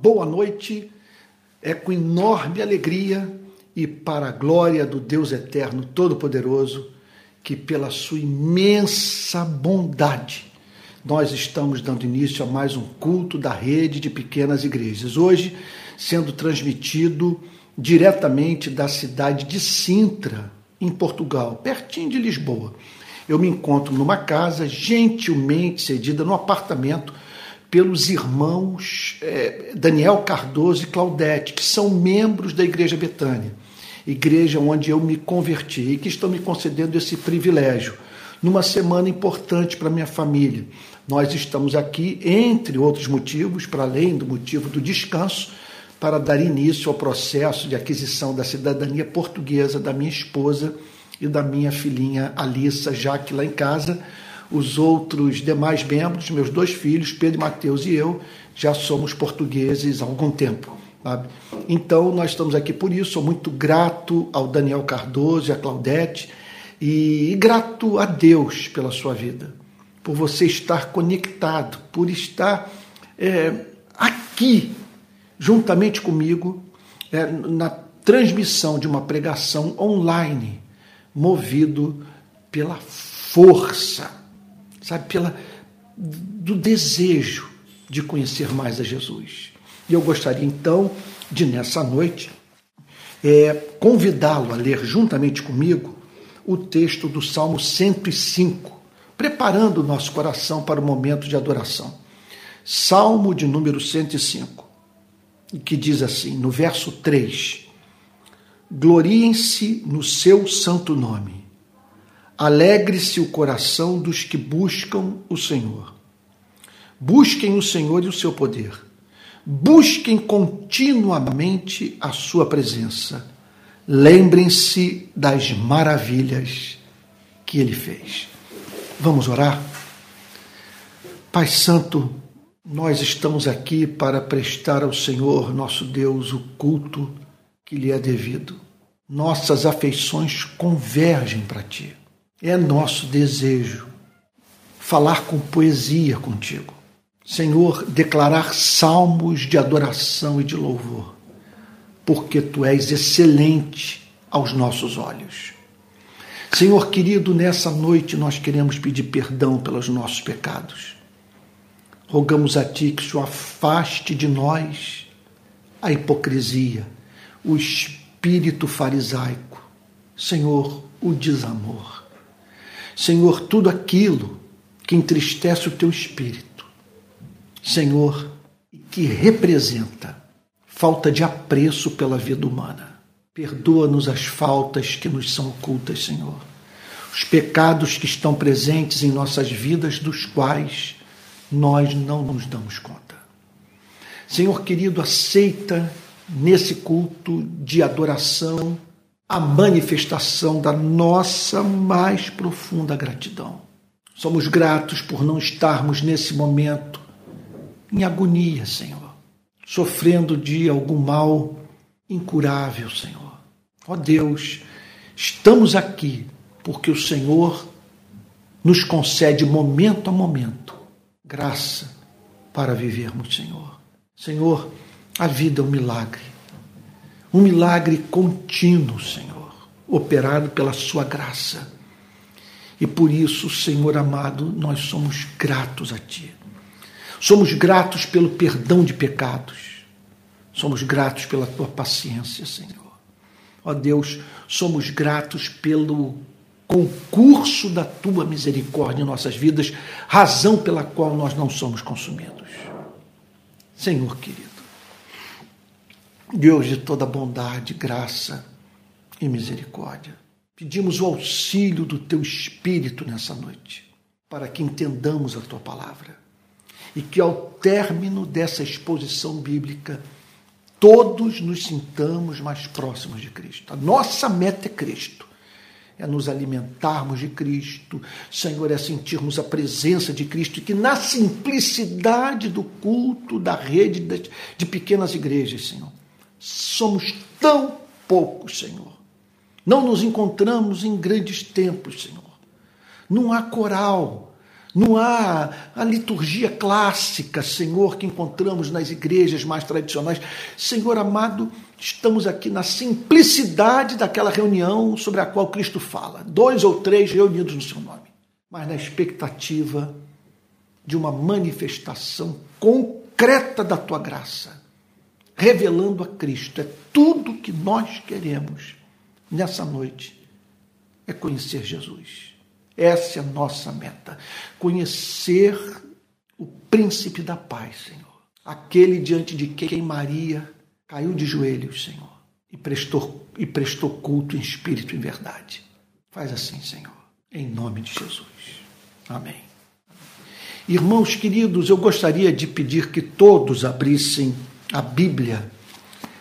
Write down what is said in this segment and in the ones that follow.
boa noite. É com enorme alegria e para a glória do Deus Eterno Todo-Poderoso que, pela sua imensa bondade, nós estamos dando início a mais um culto da rede de pequenas igrejas. Hoje, sendo transmitido diretamente da cidade de Sintra, em Portugal, pertinho de Lisboa. Eu me encontro numa casa gentilmente cedida, no apartamento, pelos irmãos eh, Daniel Cardoso e Claudete, que são membros da Igreja Betânia, igreja onde eu me converti e que estão me concedendo esse privilégio numa semana importante para minha família. Nós estamos aqui, entre outros motivos, para além do motivo do descanso, para dar início ao processo de aquisição da cidadania portuguesa da minha esposa e da minha filhinha Alissa, já que lá em casa os outros demais membros, meus dois filhos, Pedro e Mateus e eu, já somos portugueses há algum tempo. Sabe? Então, nós estamos aqui por isso. Sou muito grato ao Daniel Cardoso e à Claudete e, e grato a Deus pela sua vida, por você estar conectado, por estar é, aqui juntamente comigo é, na transmissão de uma pregação online, movido pela força, sabe, pela do desejo de conhecer mais a Jesus. E eu gostaria então de nessa noite é, convidá-lo a ler juntamente comigo o texto do Salmo 105, preparando o nosso coração para o momento de adoração. Salmo de número 105 que diz assim, no verso 3: Gloriem-se no seu santo nome, alegre-se o coração dos que buscam o Senhor. Busquem o Senhor e o seu poder, busquem continuamente a sua presença, lembrem-se das maravilhas que ele fez. Vamos orar? Pai Santo, nós estamos aqui para prestar ao Senhor, nosso Deus, o culto que lhe é devido. Nossas afeições convergem para ti. É nosso desejo falar com poesia contigo. Senhor, declarar salmos de adoração e de louvor, porque tu és excelente aos nossos olhos. Senhor querido, nessa noite nós queremos pedir perdão pelos nossos pecados Rogamos a Ti que o afaste de nós a hipocrisia, o espírito farisaico, Senhor, o desamor. Senhor, tudo aquilo que entristece o Teu espírito, Senhor, que representa falta de apreço pela vida humana. Perdoa-nos as faltas que nos são ocultas, Senhor. Os pecados que estão presentes em nossas vidas, dos quais nós não nos damos conta. Senhor querido, aceita nesse culto de adoração a manifestação da nossa mais profunda gratidão. Somos gratos por não estarmos nesse momento em agonia, Senhor, sofrendo de algum mal incurável, Senhor. Ó Deus, estamos aqui porque o Senhor nos concede momento a momento graça para vivermos, Senhor. Senhor, a vida é um milagre. Um milagre contínuo, Senhor, operado pela Sua graça. E por isso, Senhor amado, nós somos gratos a Ti. Somos gratos pelo perdão de pecados. Somos gratos pela Tua paciência, Senhor. Ó Deus, somos gratos pelo concurso da tua misericórdia em nossas vidas, razão pela qual nós não somos consumidos. Senhor querido, Deus de toda bondade, graça e misericórdia, pedimos o auxílio do teu Espírito nessa noite, para que entendamos a tua palavra e que ao término dessa exposição bíblica, todos nos sintamos mais próximos de Cristo. A nossa meta é Cristo é nos alimentarmos de Cristo, Senhor, é sentirmos a presença de Cristo e que na simplicidade do culto da rede de pequenas igrejas, Senhor, somos tão poucos, Senhor. Não nos encontramos em grandes templos, Senhor. Não há coral, Não há a liturgia clássica, Senhor, que encontramos nas igrejas mais tradicionais. Senhor amado, estamos aqui na simplicidade daquela reunião sobre a qual Cristo fala. Dois ou três reunidos no seu nome. Mas na expectativa de uma manifestação concreta da tua graça, revelando a Cristo. É tudo que nós queremos nessa noite, é conhecer Jesus. Essa é a nossa meta. Conhecer o príncipe da paz, Senhor. Aquele diante de quem Maria caiu de joelhos, Senhor, e prestou, e prestou culto em espírito e em verdade. Faz assim, Senhor, em nome de Jesus. Amém. Irmãos queridos, eu gostaria de pedir que todos abrissem a Bíblia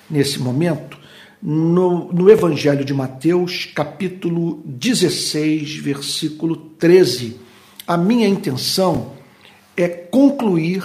nesse momento no, no Evangelho de Mateus, capítulo 16, versículo 13. A minha intenção é concluir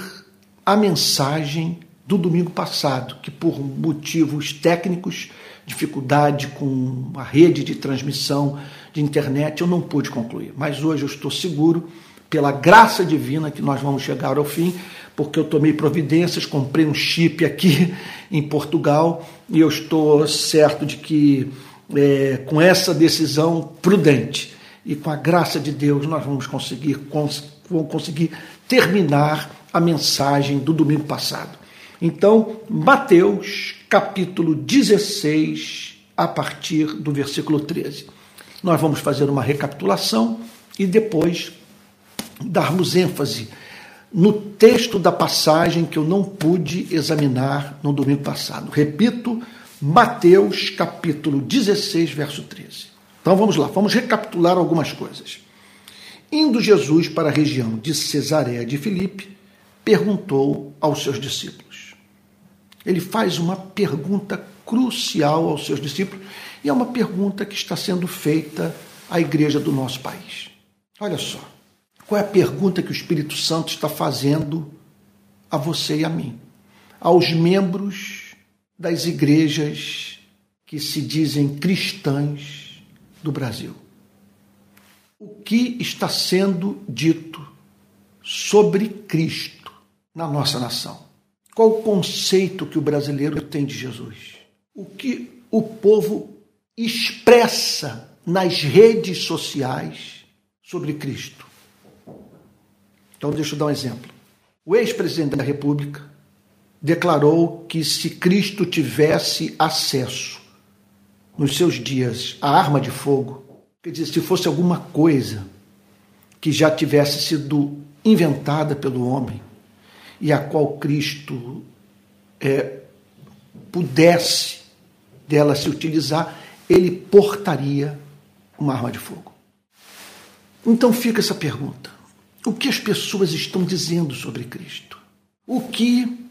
a mensagem do domingo passado, que por motivos técnicos, dificuldade com a rede de transmissão de internet, eu não pude concluir. Mas hoje eu estou seguro, pela graça divina, que nós vamos chegar ao fim, porque eu tomei providências, comprei um chip aqui em Portugal e eu estou certo de que é, com essa decisão prudente e com a graça de Deus nós vamos conseguir, cons vamos conseguir terminar a mensagem do domingo passado. Então, Mateus capítulo 16, a partir do versículo 13. Nós vamos fazer uma recapitulação e depois darmos ênfase no texto da passagem que eu não pude examinar no domingo passado. Repito, Mateus capítulo 16, verso 13. Então vamos lá, vamos recapitular algumas coisas. Indo Jesus para a região de Cesareia de Filipe, perguntou aos seus discípulos. Ele faz uma pergunta crucial aos seus discípulos e é uma pergunta que está sendo feita à igreja do nosso país. Olha só. Qual é a pergunta que o Espírito Santo está fazendo a você e a mim? Aos membros das igrejas que se dizem cristãs do Brasil. O que está sendo dito sobre Cristo na nossa nação? Qual o conceito que o brasileiro tem de Jesus? O que o povo expressa nas redes sociais sobre Cristo? Então, deixa eu dar um exemplo. O ex-presidente da República declarou que se Cristo tivesse acesso nos seus dias à arma de fogo, quer dizer, se fosse alguma coisa que já tivesse sido inventada pelo homem e a qual Cristo é, pudesse dela se utilizar, ele portaria uma arma de fogo. Então fica essa pergunta: o que as pessoas estão dizendo sobre Cristo, o que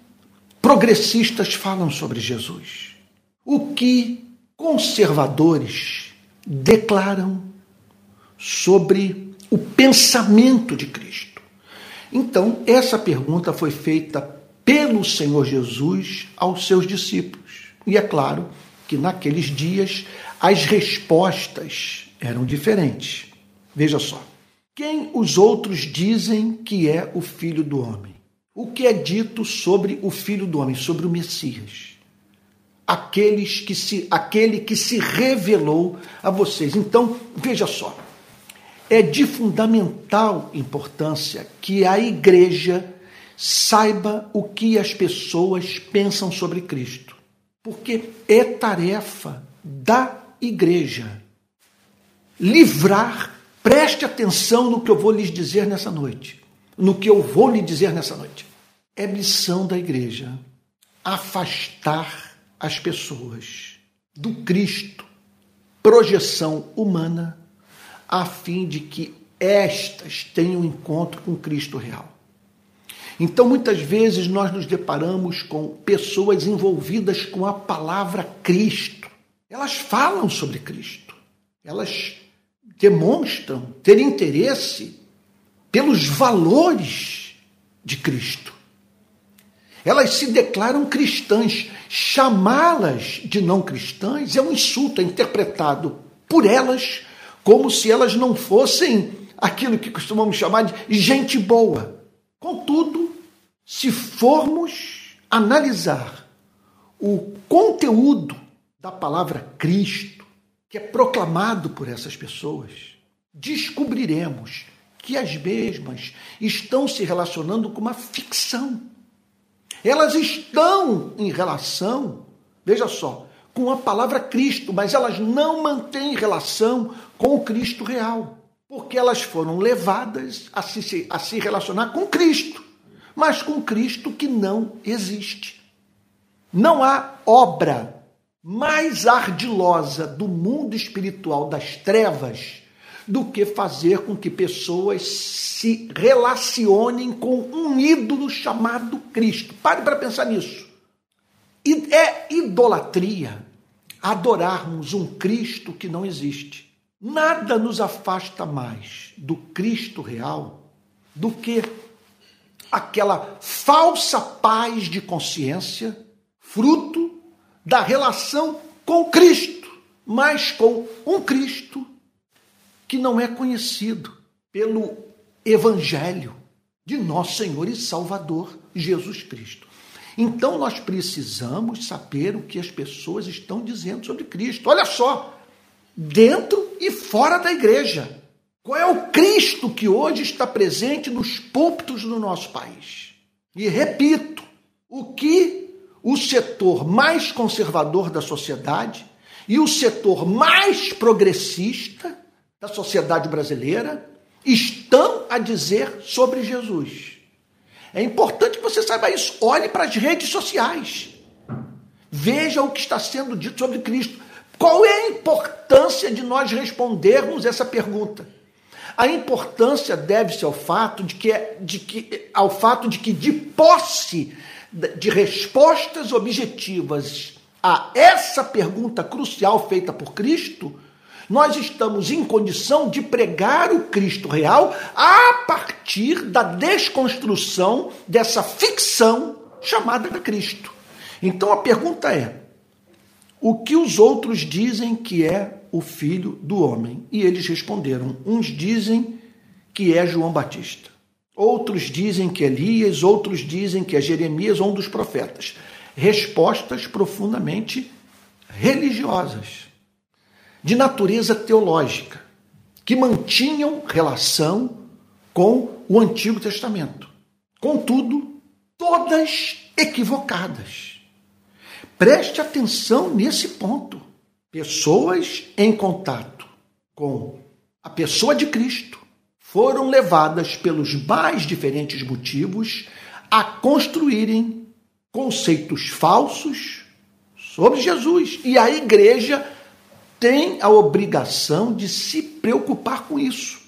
progressistas falam sobre Jesus, o que conservadores declaram sobre o pensamento de Cristo. Então, essa pergunta foi feita pelo Senhor Jesus aos seus discípulos. E é claro que naqueles dias as respostas eram diferentes. Veja só. Quem os outros dizem que é o filho do homem? O que é dito sobre o filho do homem, sobre o Messias? Aqueles que se, aquele que se revelou a vocês. Então, veja só. É de fundamental importância que a igreja saiba o que as pessoas pensam sobre Cristo. Porque é tarefa da igreja livrar Preste atenção no que eu vou lhes dizer nessa noite. No que eu vou lhe dizer nessa noite. É missão da igreja afastar as pessoas do Cristo, projeção humana, a fim de que estas tenham encontro com Cristo real. Então, muitas vezes, nós nos deparamos com pessoas envolvidas com a palavra Cristo. Elas falam sobre Cristo. Elas demonstram ter interesse pelos valores de Cristo. Elas se declaram cristãs. Chamá-las de não cristãs é um insulto, é interpretado por elas como se elas não fossem aquilo que costumamos chamar de gente boa. Contudo, se formos analisar o conteúdo da palavra Cristo, que é proclamado por essas pessoas, descobriremos que as mesmas estão se relacionando com uma ficção. Elas estão em relação, veja só, com a palavra Cristo, mas elas não mantêm relação com o Cristo real, porque elas foram levadas a se, a se relacionar com Cristo, mas com Cristo que não existe. Não há obra mais ardilosa do mundo espiritual das trevas do que fazer com que pessoas se relacionem com um ídolo chamado Cristo. Pare para pensar nisso. É idolatria adorarmos um Cristo que não existe. Nada nos afasta mais do Cristo real do que aquela falsa paz de consciência, fruto da relação com Cristo, mas com um Cristo que não é conhecido pelo Evangelho de nosso Senhor e Salvador Jesus Cristo. Então nós precisamos saber o que as pessoas estão dizendo sobre Cristo. Olha só, dentro e fora da igreja. Qual é o Cristo que hoje está presente nos púlpitos do nosso país? E repito, o que o setor mais conservador da sociedade e o setor mais progressista da sociedade brasileira estão a dizer sobre Jesus. É importante que você saiba isso. Olhe para as redes sociais. Veja o que está sendo dito sobre Cristo. Qual é a importância de nós respondermos essa pergunta? A importância deve-se ao fato de que, de que, ao fato de que, de posse de respostas objetivas a essa pergunta crucial feita por Cristo, nós estamos em condição de pregar o Cristo real a partir da desconstrução dessa ficção chamada Cristo. Então a pergunta é: o que os outros dizem que é o filho do homem? E eles responderam: uns dizem que é João Batista, outros dizem que Elias, outros dizem que é Jeremias ou um dos profetas. Respostas profundamente religiosas de natureza teológica, que mantinham relação com o Antigo Testamento. Contudo, todas equivocadas. Preste atenção nesse ponto. Pessoas em contato com a pessoa de Cristo foram levadas pelos mais diferentes motivos a construírem conceitos falsos sobre Jesus. E a igreja tem a obrigação de se preocupar com isso.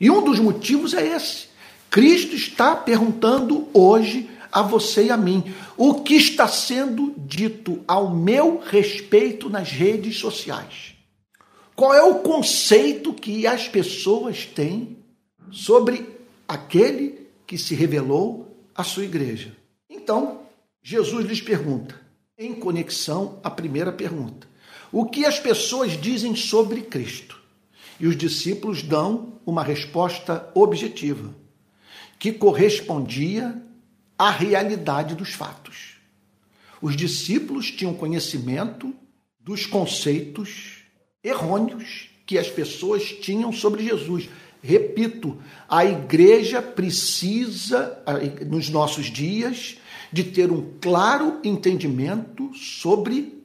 E um dos motivos é esse. Cristo está perguntando hoje a você e a mim o que está sendo dito ao meu respeito nas redes sociais. Qual é o conceito que as pessoas têm sobre aquele que se revelou à sua igreja? Então, Jesus lhes pergunta, em conexão à primeira pergunta: o que as pessoas dizem sobre Cristo. E os discípulos dão uma resposta objetiva, que correspondia à realidade dos fatos. Os discípulos tinham conhecimento dos conceitos errôneos que as pessoas tinham sobre Jesus. Repito, a igreja precisa, nos nossos dias, de ter um claro entendimento sobre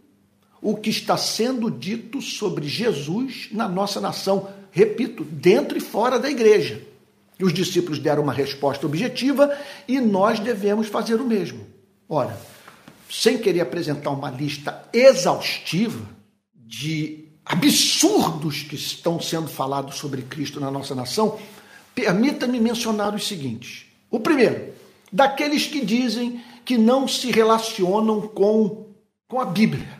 o que está sendo dito sobre Jesus na nossa nação, repito, dentro e fora da igreja. Os discípulos deram uma resposta objetiva e nós devemos fazer o mesmo. Ora, sem querer apresentar uma lista exaustiva de absurdos que estão sendo falados sobre Cristo na nossa nação, permita-me mencionar os seguintes. O primeiro, daqueles que dizem que não se relacionam com, com a Bíblia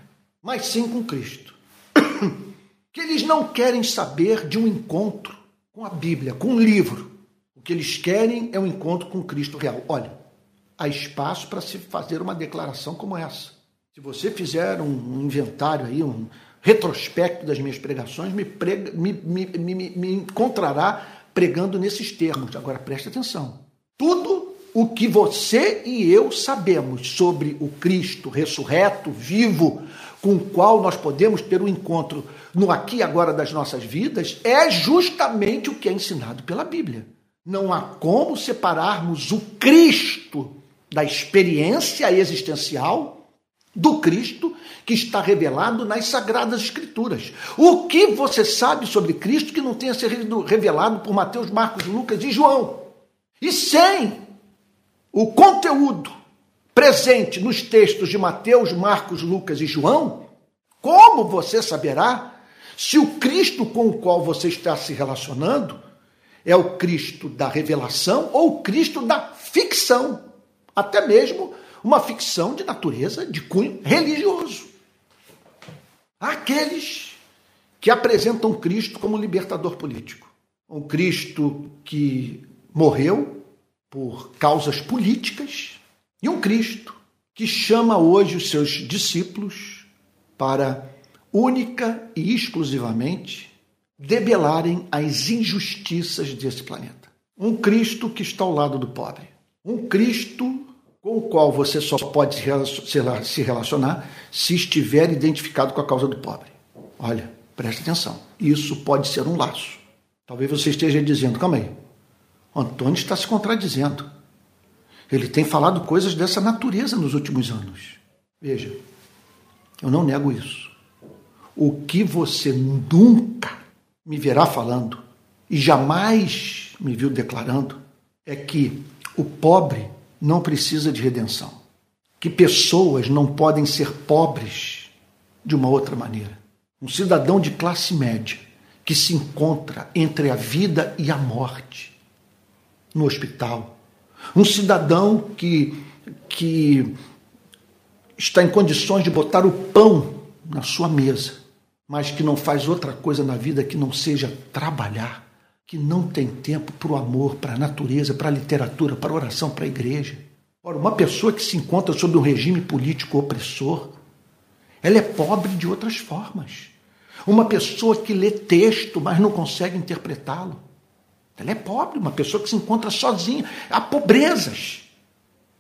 mas sim com Cristo. Que eles não querem saber de um encontro com a Bíblia, com um livro. O que eles querem é um encontro com Cristo real. Olha, há espaço para se fazer uma declaração como essa. Se você fizer um inventário aí, um retrospecto das minhas pregações, me, prega, me, me, me, me encontrará pregando nesses termos. Agora preste atenção. Tudo o que você e eu sabemos sobre o Cristo ressurreto, vivo, com o qual nós podemos ter um encontro no aqui e agora das nossas vidas, é justamente o que é ensinado pela Bíblia. Não há como separarmos o Cristo da experiência existencial do Cristo que está revelado nas Sagradas Escrituras. O que você sabe sobre Cristo que não tenha sido revelado por Mateus, Marcos, Lucas e João? E sem o conteúdo presente nos textos de Mateus, Marcos, Lucas e João, como você saberá se o Cristo com o qual você está se relacionando é o Cristo da revelação ou o Cristo da ficção? Até mesmo uma ficção de natureza, de cunho religioso. Aqueles que apresentam Cristo como libertador político. Um Cristo que morreu por causas políticas e um Cristo que chama hoje os seus discípulos para única e exclusivamente debelarem as injustiças desse planeta. Um Cristo que está ao lado do pobre. Um Cristo com o qual você só pode se relacionar se estiver identificado com a causa do pobre. Olha, preste atenção. Isso pode ser um laço. Talvez você esteja dizendo, calma aí, Antônio está se contradizendo. Ele tem falado coisas dessa natureza nos últimos anos. Veja, eu não nego isso. O que você nunca me verá falando e jamais me viu declarando é que o pobre não precisa de redenção. Que pessoas não podem ser pobres de uma outra maneira. Um cidadão de classe média que se encontra entre a vida e a morte no hospital. Um cidadão que, que está em condições de botar o pão na sua mesa, mas que não faz outra coisa na vida que não seja trabalhar que não tem tempo para o amor, para a natureza, para a literatura, para a oração, para a igreja. Ora, uma pessoa que se encontra sob um regime político opressor, ela é pobre de outras formas. Uma pessoa que lê texto, mas não consegue interpretá-lo, ela é pobre. Uma pessoa que se encontra sozinha. Há pobrezas.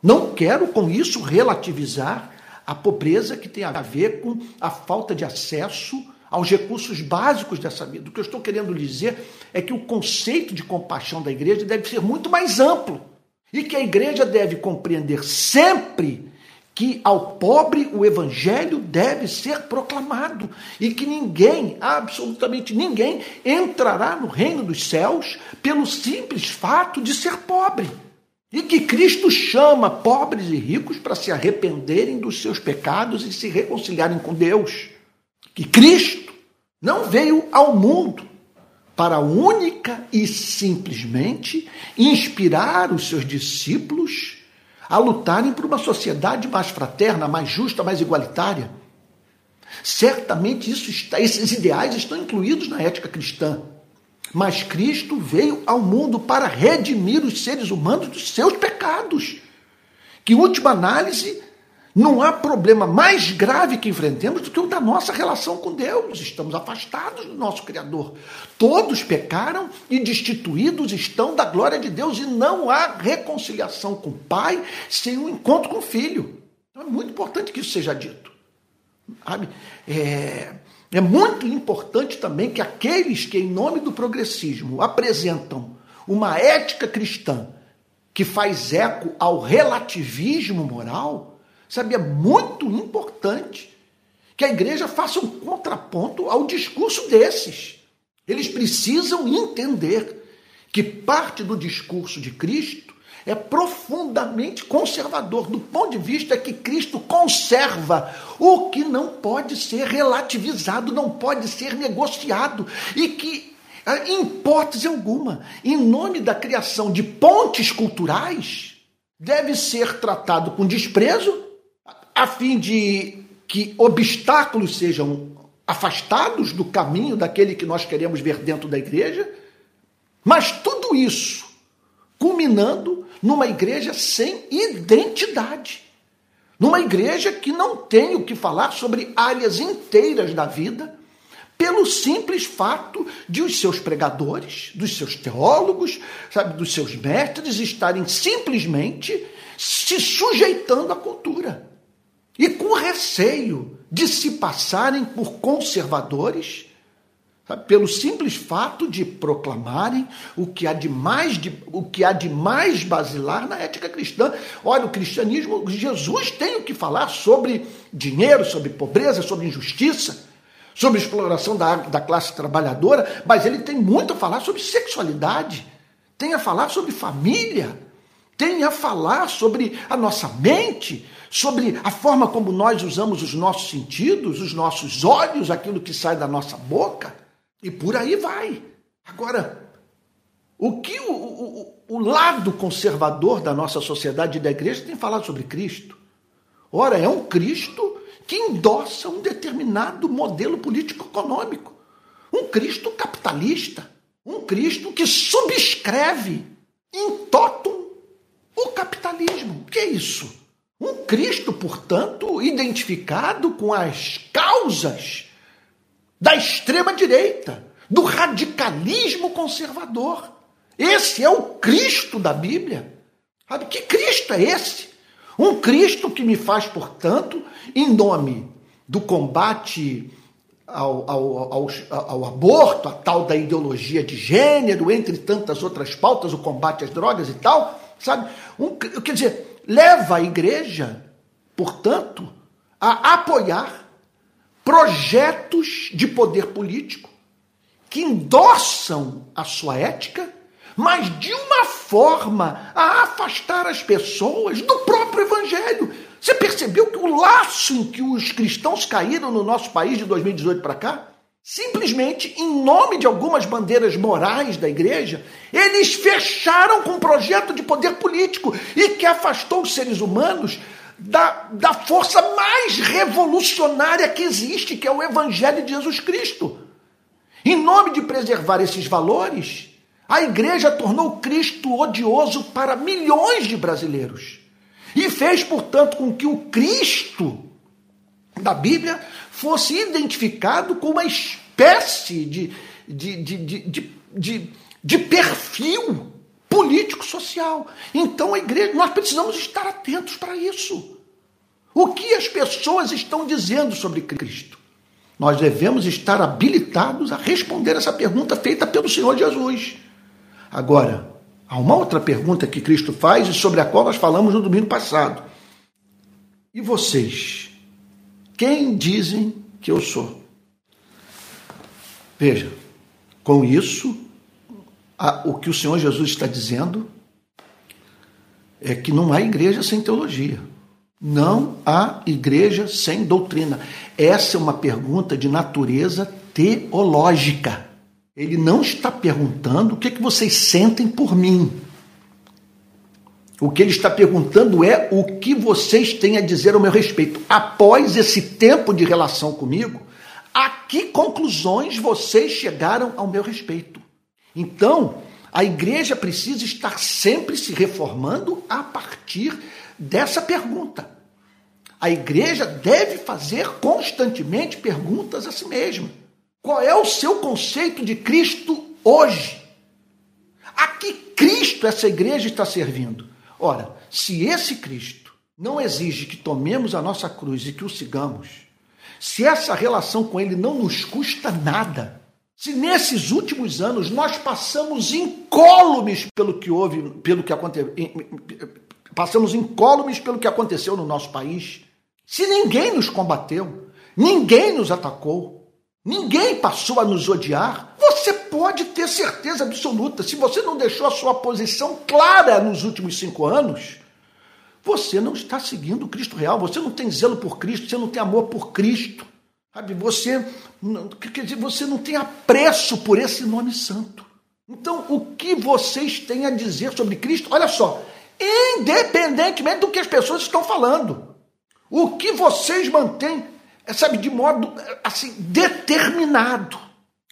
Não quero com isso relativizar a pobreza que tem a ver com a falta de acesso aos recursos básicos dessa vida. O que eu estou querendo dizer é que o conceito de compaixão da igreja deve ser muito mais amplo e que a igreja deve compreender sempre que ao pobre o evangelho deve ser proclamado e que ninguém, absolutamente ninguém, entrará no reino dos céus pelo simples fato de ser pobre. E que Cristo chama pobres e ricos para se arrependerem dos seus pecados e se reconciliarem com Deus que Cristo não veio ao mundo para única e simplesmente inspirar os seus discípulos a lutarem por uma sociedade mais fraterna, mais justa, mais igualitária. Certamente isso está, esses ideais estão incluídos na ética cristã. Mas Cristo veio ao mundo para redimir os seres humanos dos seus pecados. Que, em última análise, não há problema mais grave que enfrentemos do que o da nossa relação com Deus. Estamos afastados do nosso Criador. Todos pecaram e destituídos estão da glória de Deus, e não há reconciliação com o Pai sem um encontro com o Filho. Então é muito importante que isso seja dito. Sabe? É, é muito importante também que aqueles que, em nome do progressismo, apresentam uma ética cristã que faz eco ao relativismo moral Sabe, é muito importante que a igreja faça um contraponto ao discurso desses. Eles precisam entender que parte do discurso de Cristo é profundamente conservador, do ponto de vista que Cristo conserva o que não pode ser relativizado, não pode ser negociado, e que, em hipótese alguma, em nome da criação de pontes culturais, deve ser tratado com desprezo a fim de que obstáculos sejam afastados do caminho daquele que nós queremos ver dentro da igreja, mas tudo isso culminando numa igreja sem identidade. Numa igreja que não tem o que falar sobre áreas inteiras da vida, pelo simples fato de os seus pregadores, dos seus teólogos, sabe, dos seus mestres estarem simplesmente se sujeitando à cultura e com receio de se passarem por conservadores, sabe, pelo simples fato de proclamarem o que há de mais de, o que há de mais basilar na ética cristã. Olha, o cristianismo, Jesus tem o que falar sobre dinheiro, sobre pobreza, sobre injustiça sobre exploração da, da classe trabalhadora, mas ele tem muito a falar sobre sexualidade, tem a falar sobre família, tem a falar sobre a nossa mente, sobre a forma como nós usamos os nossos sentidos, os nossos olhos, aquilo que sai da nossa boca, e por aí vai. Agora, o que o, o, o lado conservador da nossa sociedade e da igreja tem falado sobre Cristo? Ora, é um Cristo que endossa um determinado modelo político-econômico. Um Cristo capitalista. Um Cristo que subscreve em totum o capitalismo. O que é isso? Um Cristo, portanto, identificado com as causas da extrema-direita, do radicalismo conservador. Esse é o Cristo da Bíblia. Sabe que Cristo é esse? Um Cristo que me faz, portanto, em nome do combate ao, ao, ao, ao, aborto, a tal da ideologia de gênero, entre tantas outras pautas, o combate às drogas e tal, sabe? Um, quer dizer, leva a igreja, portanto, a apoiar projetos de poder político que endossam a sua ética mas de uma forma a afastar as pessoas do próprio Evangelho. Você percebeu que o laço em que os cristãos caíram no nosso país de 2018 para cá? Simplesmente, em nome de algumas bandeiras morais da igreja, eles fecharam com um projeto de poder político e que afastou os seres humanos da, da força mais revolucionária que existe, que é o Evangelho de Jesus Cristo. Em nome de preservar esses valores, a igreja tornou Cristo odioso para milhões de brasileiros e fez, portanto, com que o Cristo da Bíblia fosse identificado com uma espécie de, de, de, de, de, perfil político-social. Então, a igreja, nós precisamos estar atentos para isso. O que as pessoas estão dizendo sobre Cristo? Nós devemos estar habilitados a responder essa pergunta feita pelo Senhor Jesus. Agora, há uma outra pergunta que Cristo faz e sobre a qual nós falamos no domingo passado. E vocês? Quem dizem que eu sou? Veja, com isso, a, o que o Senhor Jesus está dizendo é que não há igreja sem teologia. Não há igreja sem doutrina. Essa é uma pergunta de natureza teológica. Ele não está perguntando o que, é que vocês sentem por mim. O que ele está perguntando é o que vocês têm a dizer ao meu respeito. Após esse tempo de relação comigo, a que conclusões vocês chegaram ao meu respeito? Então, a igreja precisa estar sempre se reformando a partir dessa pergunta. A igreja deve fazer constantemente perguntas a si mesma. Qual é o seu conceito de Cristo hoje? A que Cristo essa igreja está servindo? Ora, se esse Cristo não exige que tomemos a nossa cruz e que o sigamos, se essa relação com ele não nos custa nada, se nesses últimos anos nós passamos incólumes pelo que houve, pelo que aconteceu, passamos incólumes pelo que aconteceu no nosso país, se ninguém nos combateu, ninguém nos atacou, ninguém passou a nos odiar, você pode ter certeza absoluta. Se você não deixou a sua posição clara nos últimos cinco anos, você não está seguindo o Cristo real, você não tem zelo por Cristo, você não tem amor por Cristo. Sabe? Você, quer dizer, você não tem apreço por esse nome santo. Então, o que vocês têm a dizer sobre Cristo? Olha só, independentemente do que as pessoas estão falando, o que vocês mantêm sabe, de modo assim determinado,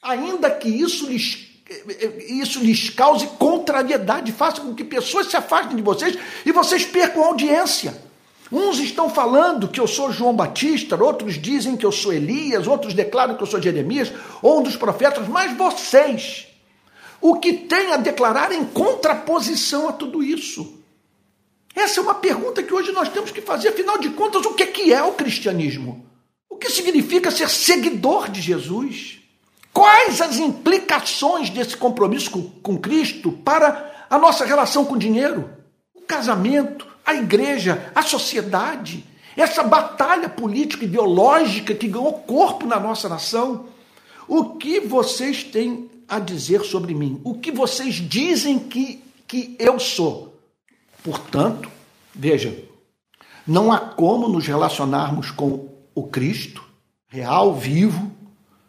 ainda que isso lhes isso lhes cause contrariedade, faça com que pessoas se afastem de vocês e vocês percam audiência. Uns estão falando que eu sou João Batista, outros dizem que eu sou Elias, outros declaram que eu sou Jeremias ou um dos profetas, mas vocês, o que têm a declarar em contraposição a tudo isso? Essa é uma pergunta que hoje nós temos que fazer, afinal de contas, o que é o cristianismo? O que significa ser seguidor de Jesus? Quais as implicações desse compromisso com Cristo para a nossa relação com o dinheiro, o casamento, a igreja, a sociedade? Essa batalha política ideológica que ganhou corpo na nossa nação? O que vocês têm a dizer sobre mim? O que vocês dizem que, que eu sou? Portanto, veja, não há como nos relacionarmos com o Cristo real, vivo,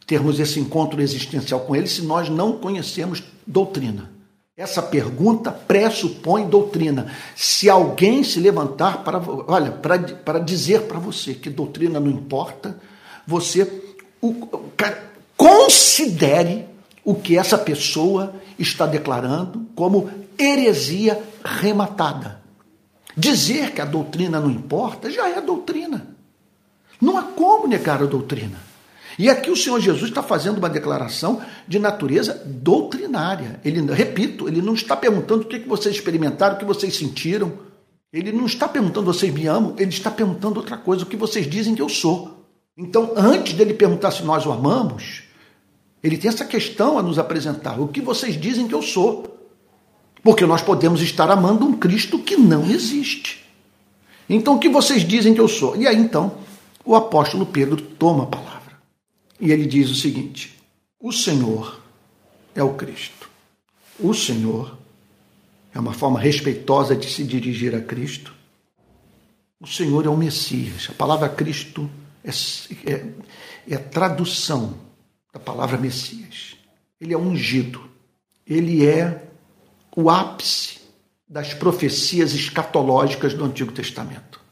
termos esse encontro existencial com ele se nós não conhecemos doutrina. Essa pergunta pressupõe doutrina. Se alguém se levantar para, olha, para, para dizer para você que doutrina não importa, você o, considere o que essa pessoa está declarando como heresia rematada. Dizer que a doutrina não importa já é doutrina. Não há como negar a doutrina. E aqui o Senhor Jesus está fazendo uma declaração de natureza doutrinária. Ele, repito, ele não está perguntando o que vocês experimentaram, o que vocês sentiram. Ele não está perguntando vocês me amam, ele está perguntando outra coisa, o que vocês dizem que eu sou. Então, antes dele perguntar se nós o amamos, ele tem essa questão a nos apresentar: o que vocês dizem que eu sou? Porque nós podemos estar amando um Cristo que não existe. Então, o que vocês dizem que eu sou? E aí, então, o apóstolo Pedro toma a palavra. E ele diz o seguinte: o Senhor é o Cristo. O Senhor é uma forma respeitosa de se dirigir a Cristo. O Senhor é o Messias. A palavra Cristo é, é, é tradução da palavra Messias. Ele é ungido. Ele é o ápice das profecias escatológicas do Antigo Testamento.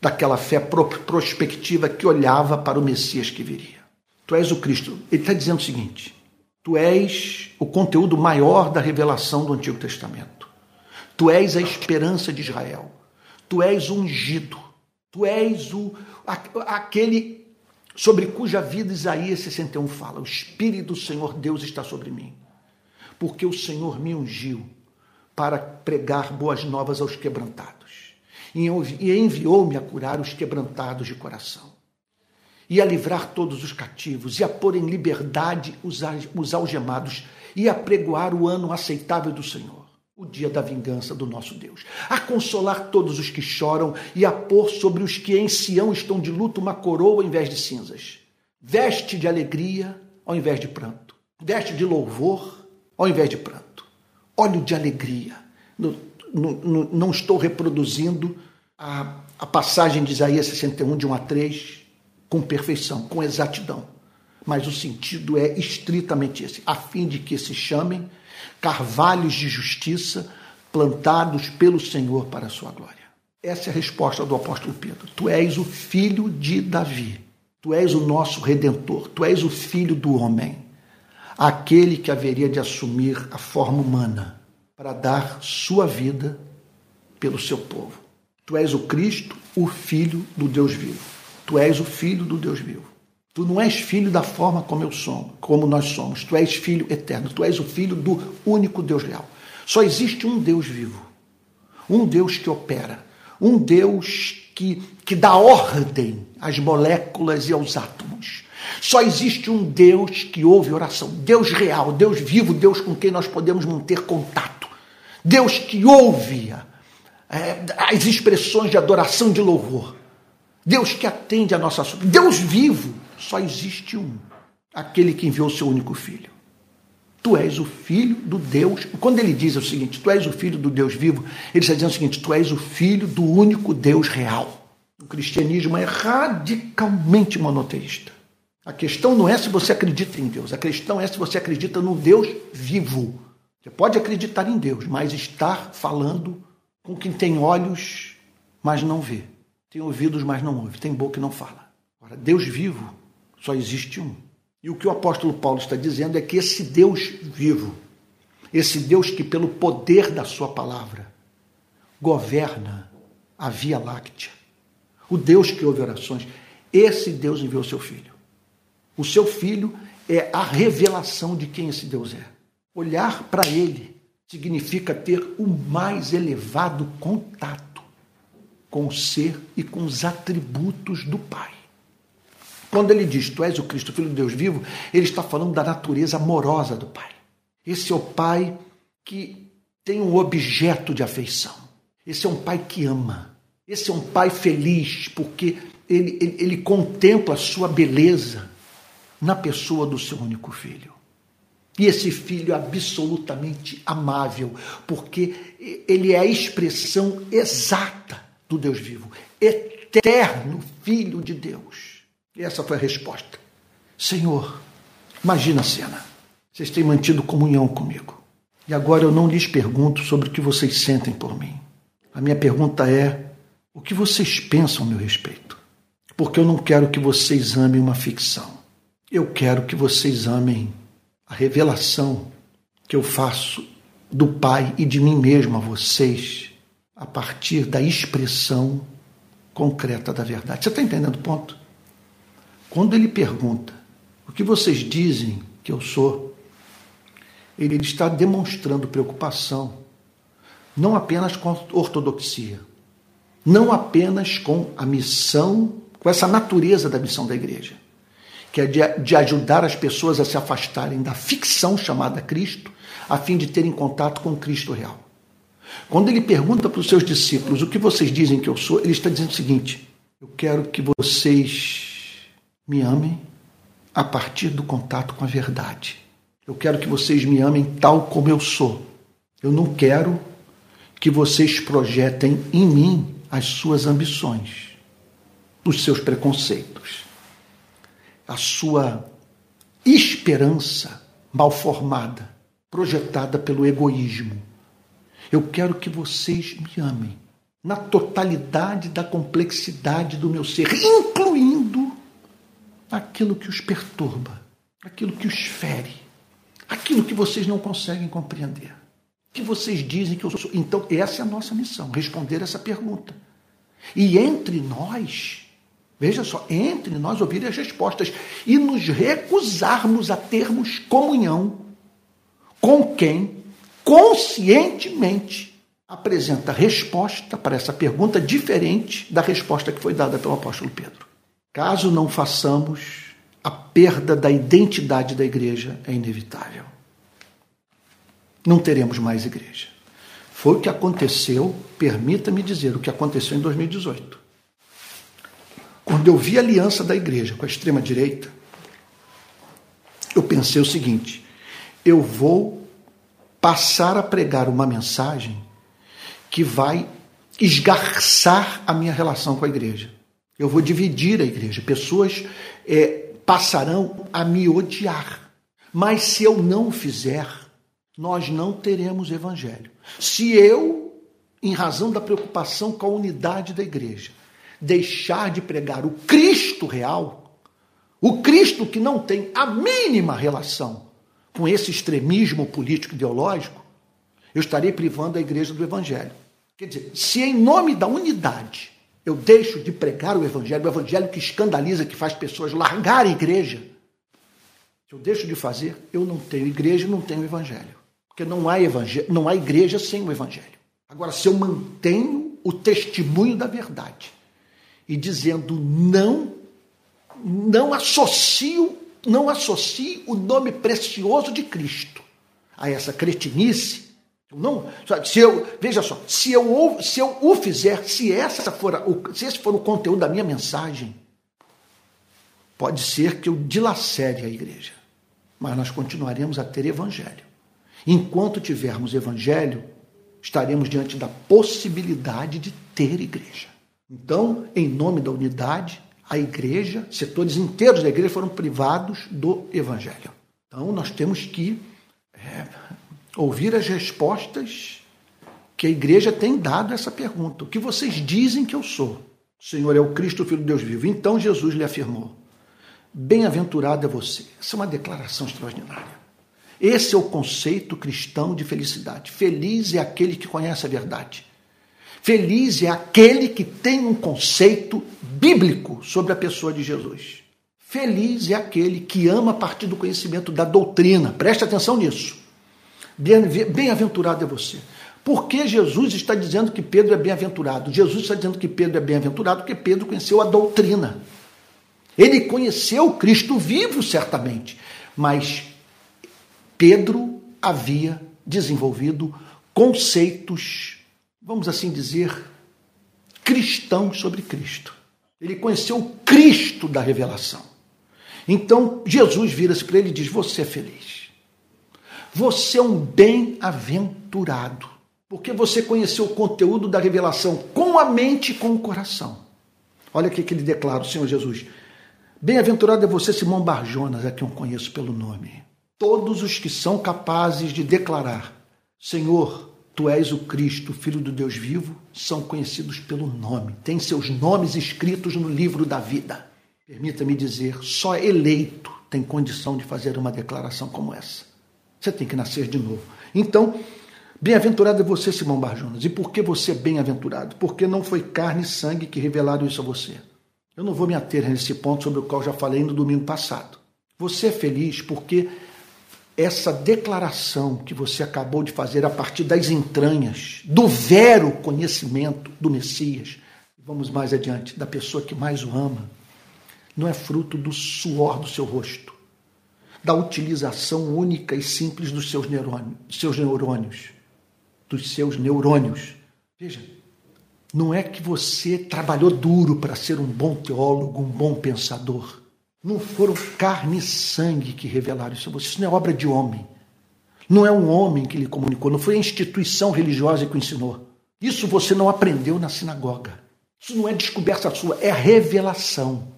Daquela fé prospectiva que olhava para o Messias que viria. Tu és o Cristo. Ele está dizendo o seguinte: Tu és o conteúdo maior da revelação do Antigo Testamento. Tu és a esperança de Israel. Tu és o ungido. Tu és o, aquele sobre cuja vida Isaías 61 fala: O Espírito do Senhor Deus está sobre mim, porque o Senhor me ungiu para pregar boas novas aos quebrantados e enviou-me a curar os quebrantados de coração e a livrar todos os cativos, e a pôr em liberdade os, os algemados, e a pregoar o ano aceitável do Senhor, o dia da vingança do nosso Deus, a consolar todos os que choram, e a pôr sobre os que em Sião estão de luto uma coroa ao invés de cinzas, veste de alegria ao invés de pranto, veste de louvor ao invés de pranto, óleo de alegria. No, não estou reproduzindo a, a passagem de Isaías 61, de 1 a 3, com perfeição, com exatidão. Mas o sentido é estritamente esse, a fim de que se chamem carvalhos de justiça plantados pelo Senhor para a sua glória. Essa é a resposta do apóstolo Pedro. Tu és o filho de Davi. Tu és o nosso redentor. Tu és o filho do homem. Aquele que haveria de assumir a forma humana para dar sua vida pelo seu povo. Tu és o Cristo, o filho do Deus vivo. Tu és o filho do Deus vivo. Tu não és filho da forma como eu sou, como nós somos. Tu és filho eterno. Tu és o filho do único Deus real. Só existe um Deus vivo. Um Deus que opera. Um Deus que, que dá ordem às moléculas e aos átomos. Só existe um Deus que ouve oração. Deus real, Deus vivo, Deus com quem nós podemos manter contato. Deus que ouve é, as expressões de adoração, de louvor. Deus que atende a nossa. Deus vivo, só existe um, aquele que enviou seu único filho. Tu és o filho do Deus. Quando ele diz o seguinte, tu és o filho do Deus vivo, ele está dizendo o seguinte, tu és o filho do único Deus real. O cristianismo é radicalmente monoteísta. A questão não é se você acredita em Deus, a questão é se você acredita no Deus vivo. Você pode acreditar em Deus, mas estar falando com quem tem olhos, mas não vê. Tem ouvidos, mas não ouve. Tem boca e não fala. Agora, Deus vivo só existe um. E o que o apóstolo Paulo está dizendo é que esse Deus vivo, esse Deus que, pelo poder da Sua palavra, governa a Via Láctea, o Deus que ouve orações. Esse Deus enviou o seu filho. O seu filho é a revelação de quem esse Deus é. Olhar para ele significa ter o mais elevado contato com o ser e com os atributos do Pai. Quando ele diz, Tu és o Cristo, Filho de Deus vivo, ele está falando da natureza amorosa do Pai. Esse é o Pai que tem um objeto de afeição. Esse é um Pai que ama. Esse é um Pai feliz, porque ele, ele, ele contempla a sua beleza na pessoa do seu único filho. E esse filho é absolutamente amável, porque ele é a expressão exata do Deus vivo, eterno Filho de Deus. E essa foi a resposta. Senhor, imagina a cena. Vocês têm mantido comunhão comigo. E agora eu não lhes pergunto sobre o que vocês sentem por mim. A minha pergunta é: o que vocês pensam a meu respeito? Porque eu não quero que vocês amem uma ficção. Eu quero que vocês amem a revelação que eu faço do Pai e de mim mesmo a vocês a partir da expressão concreta da verdade. Você está entendendo o ponto? Quando ele pergunta o que vocês dizem que eu sou, ele está demonstrando preocupação não apenas com a ortodoxia, não apenas com a missão, com essa natureza da missão da igreja, que é de, de ajudar as pessoas a se afastarem da ficção chamada Cristo, a fim de terem contato com o Cristo real. Quando ele pergunta para os seus discípulos o que vocês dizem que eu sou, ele está dizendo o seguinte: eu quero que vocês me amem a partir do contato com a verdade. Eu quero que vocês me amem tal como eu sou. Eu não quero que vocês projetem em mim as suas ambições, os seus preconceitos a sua esperança mal formada, projetada pelo egoísmo. Eu quero que vocês me amem na totalidade da complexidade do meu ser, incluindo aquilo que os perturba, aquilo que os fere, aquilo que vocês não conseguem compreender, que vocês dizem que eu sou. Então, essa é a nossa missão, responder essa pergunta. E entre nós, Veja só, entre nós ouvir as respostas e nos recusarmos a termos comunhão com quem conscientemente apresenta resposta para essa pergunta diferente da resposta que foi dada pelo apóstolo Pedro. Caso não façamos, a perda da identidade da igreja é inevitável. Não teremos mais igreja. Foi o que aconteceu, permita-me dizer, o que aconteceu em 2018 quando eu vi a aliança da igreja com a extrema-direita, eu pensei o seguinte: eu vou passar a pregar uma mensagem que vai esgarçar a minha relação com a igreja. Eu vou dividir a igreja. Pessoas é, passarão a me odiar. Mas se eu não fizer, nós não teremos evangelho. Se eu, em razão da preocupação com a unidade da igreja, deixar de pregar o Cristo real, o Cristo que não tem a mínima relação com esse extremismo político ideológico, eu estarei privando a igreja do evangelho. Quer dizer, se em nome da unidade eu deixo de pregar o evangelho, o evangelho que escandaliza, que faz pessoas largarem a igreja, se eu deixo de fazer, eu não tenho igreja, não tenho evangelho. Porque não há evangelho, não há igreja sem o evangelho. Agora, se eu mantenho o testemunho da verdade, e dizendo não, não associo, não associe o nome precioso de Cristo a essa cretinice. Não, se eu, veja só, se eu, se eu o fizer, se, essa for se esse for o conteúdo da minha mensagem, pode ser que eu dilacere a igreja, mas nós continuaremos a ter evangelho. Enquanto tivermos evangelho, estaremos diante da possibilidade de ter igreja. Então, em nome da unidade, a igreja, setores inteiros da igreja foram privados do evangelho. Então, nós temos que é, ouvir as respostas que a igreja tem dado a essa pergunta. O que vocês dizem que eu sou? O Senhor é o Cristo, o Filho de Deus vivo. Então Jesus lhe afirmou: Bem-aventurado é você. Essa é uma declaração extraordinária. Esse é o conceito cristão de felicidade. Feliz é aquele que conhece a verdade Feliz é aquele que tem um conceito bíblico sobre a pessoa de Jesus. Feliz é aquele que ama a partir do conhecimento da doutrina. Preste atenção nisso. Bem-aventurado é você. Por que Jesus está dizendo que Pedro é bem-aventurado? Jesus está dizendo que Pedro é bem-aventurado porque Pedro conheceu a doutrina. Ele conheceu Cristo vivo, certamente, mas Pedro havia desenvolvido conceitos, vamos assim dizer, cristãos sobre Cristo. Ele conheceu o Cristo da revelação. Então Jesus vira-se para ele e diz: Você é feliz. Você é um bem-aventurado. Porque você conheceu o conteúdo da revelação com a mente e com o coração. Olha o que ele declara, o Senhor Jesus. Bem-aventurado é você, Simão Barjonas, a quem eu conheço pelo nome. Todos os que são capazes de declarar: Senhor, tu és o Cristo, Filho do Deus vivo, são conhecidos pelo nome, têm seus nomes escritos no livro da vida. Permita-me dizer, só eleito tem condição de fazer uma declaração como essa. Você tem que nascer de novo. Então, bem-aventurado é você, Simão Barjonas. E por que você é bem-aventurado? Porque não foi carne e sangue que revelaram isso a você eu não vou me ater nesse ponto sobre o qual já falei no domingo passado. Você é feliz porque essa declaração que você acabou de fazer a partir das entranhas, do vero conhecimento do Messias, vamos mais adiante, da pessoa que mais o ama, não é fruto do suor do seu rosto, da utilização única e simples dos seus neurônios, seus neurônios dos seus neurônios. Veja, não é que você trabalhou duro para ser um bom teólogo, um bom pensador. Não foram carne e sangue que revelaram isso a você. Isso não é obra de homem. Não é um homem que lhe comunicou. Não foi a instituição religiosa que o ensinou. Isso você não aprendeu na sinagoga. Isso não é descoberta sua, é revelação.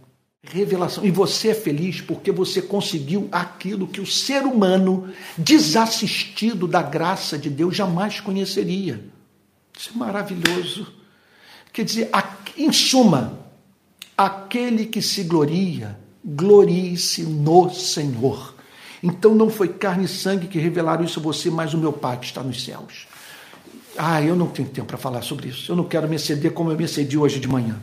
Revelação. E você é feliz porque você conseguiu aquilo que o ser humano, desassistido da graça de Deus, jamais conheceria. Isso é maravilhoso. Quer dizer, em suma, aquele que se gloria, glorie-se no Senhor. Então não foi carne e sangue que revelaram isso a você, mas o meu Pai que está nos céus. Ah, eu não tenho tempo para falar sobre isso. Eu não quero me exceder como eu me excedi hoje de manhã.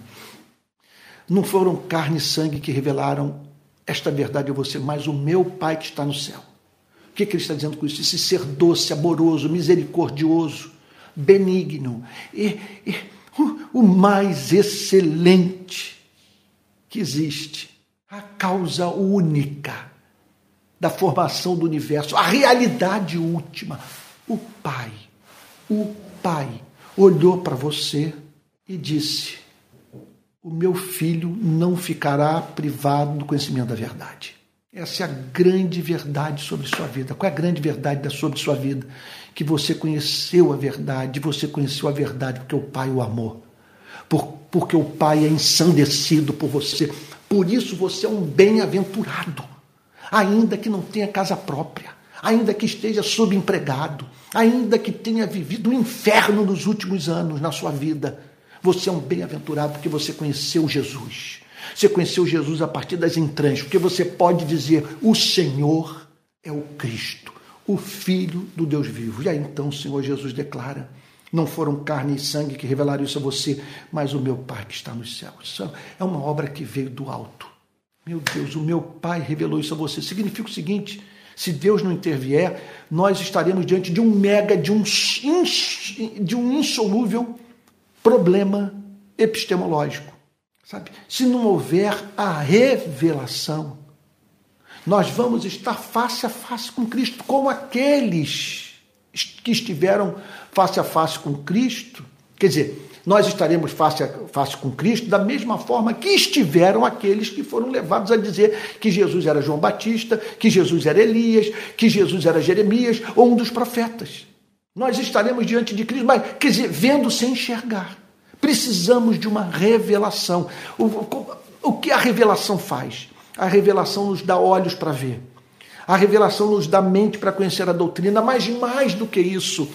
Não foram carne e sangue que revelaram esta verdade a você, mas o meu Pai que está no céu. O que, que ele está dizendo com isso? Esse ser doce, amoroso, misericordioso, benigno e, e o mais excelente que existe, a causa única da formação do universo, a realidade última. O Pai, o Pai olhou para você e disse: O meu filho não ficará privado do conhecimento da verdade. Essa é a grande verdade sobre sua vida. Qual é a grande verdade sobre sua vida? Que você conheceu a verdade, você conheceu a verdade porque o Pai o amou por, porque o Pai é ensandecido por você. Por isso você é um bem-aventurado, ainda que não tenha casa própria, ainda que esteja subempregado, ainda que tenha vivido o um inferno nos últimos anos na sua vida. Você é um bem-aventurado porque você conheceu Jesus. Você conheceu Jesus a partir das entranhas, porque você pode dizer: o Senhor é o Cristo, o Filho do Deus vivo. E aí então o Senhor Jesus declara: não foram carne e sangue que revelaram isso a você, mas o meu Pai que está nos céus. É uma obra que veio do alto. Meu Deus, o meu Pai revelou isso a você. Significa o seguinte: se Deus não intervier, nós estaremos diante de um mega, de um, de um insolúvel problema epistemológico. Sabe? Se não houver a revelação, nós vamos estar face a face com Cristo, como aqueles que estiveram face a face com Cristo, quer dizer, nós estaremos face a face com Cristo da mesma forma que estiveram aqueles que foram levados a dizer que Jesus era João Batista, que Jesus era Elias, que Jesus era Jeremias ou um dos profetas. Nós estaremos diante de Cristo, mas quer dizer, vendo sem enxergar. Precisamos de uma revelação. O, o, o que a revelação faz? A revelação nos dá olhos para ver. A revelação nos dá mente para conhecer a doutrina, mas mais do que isso,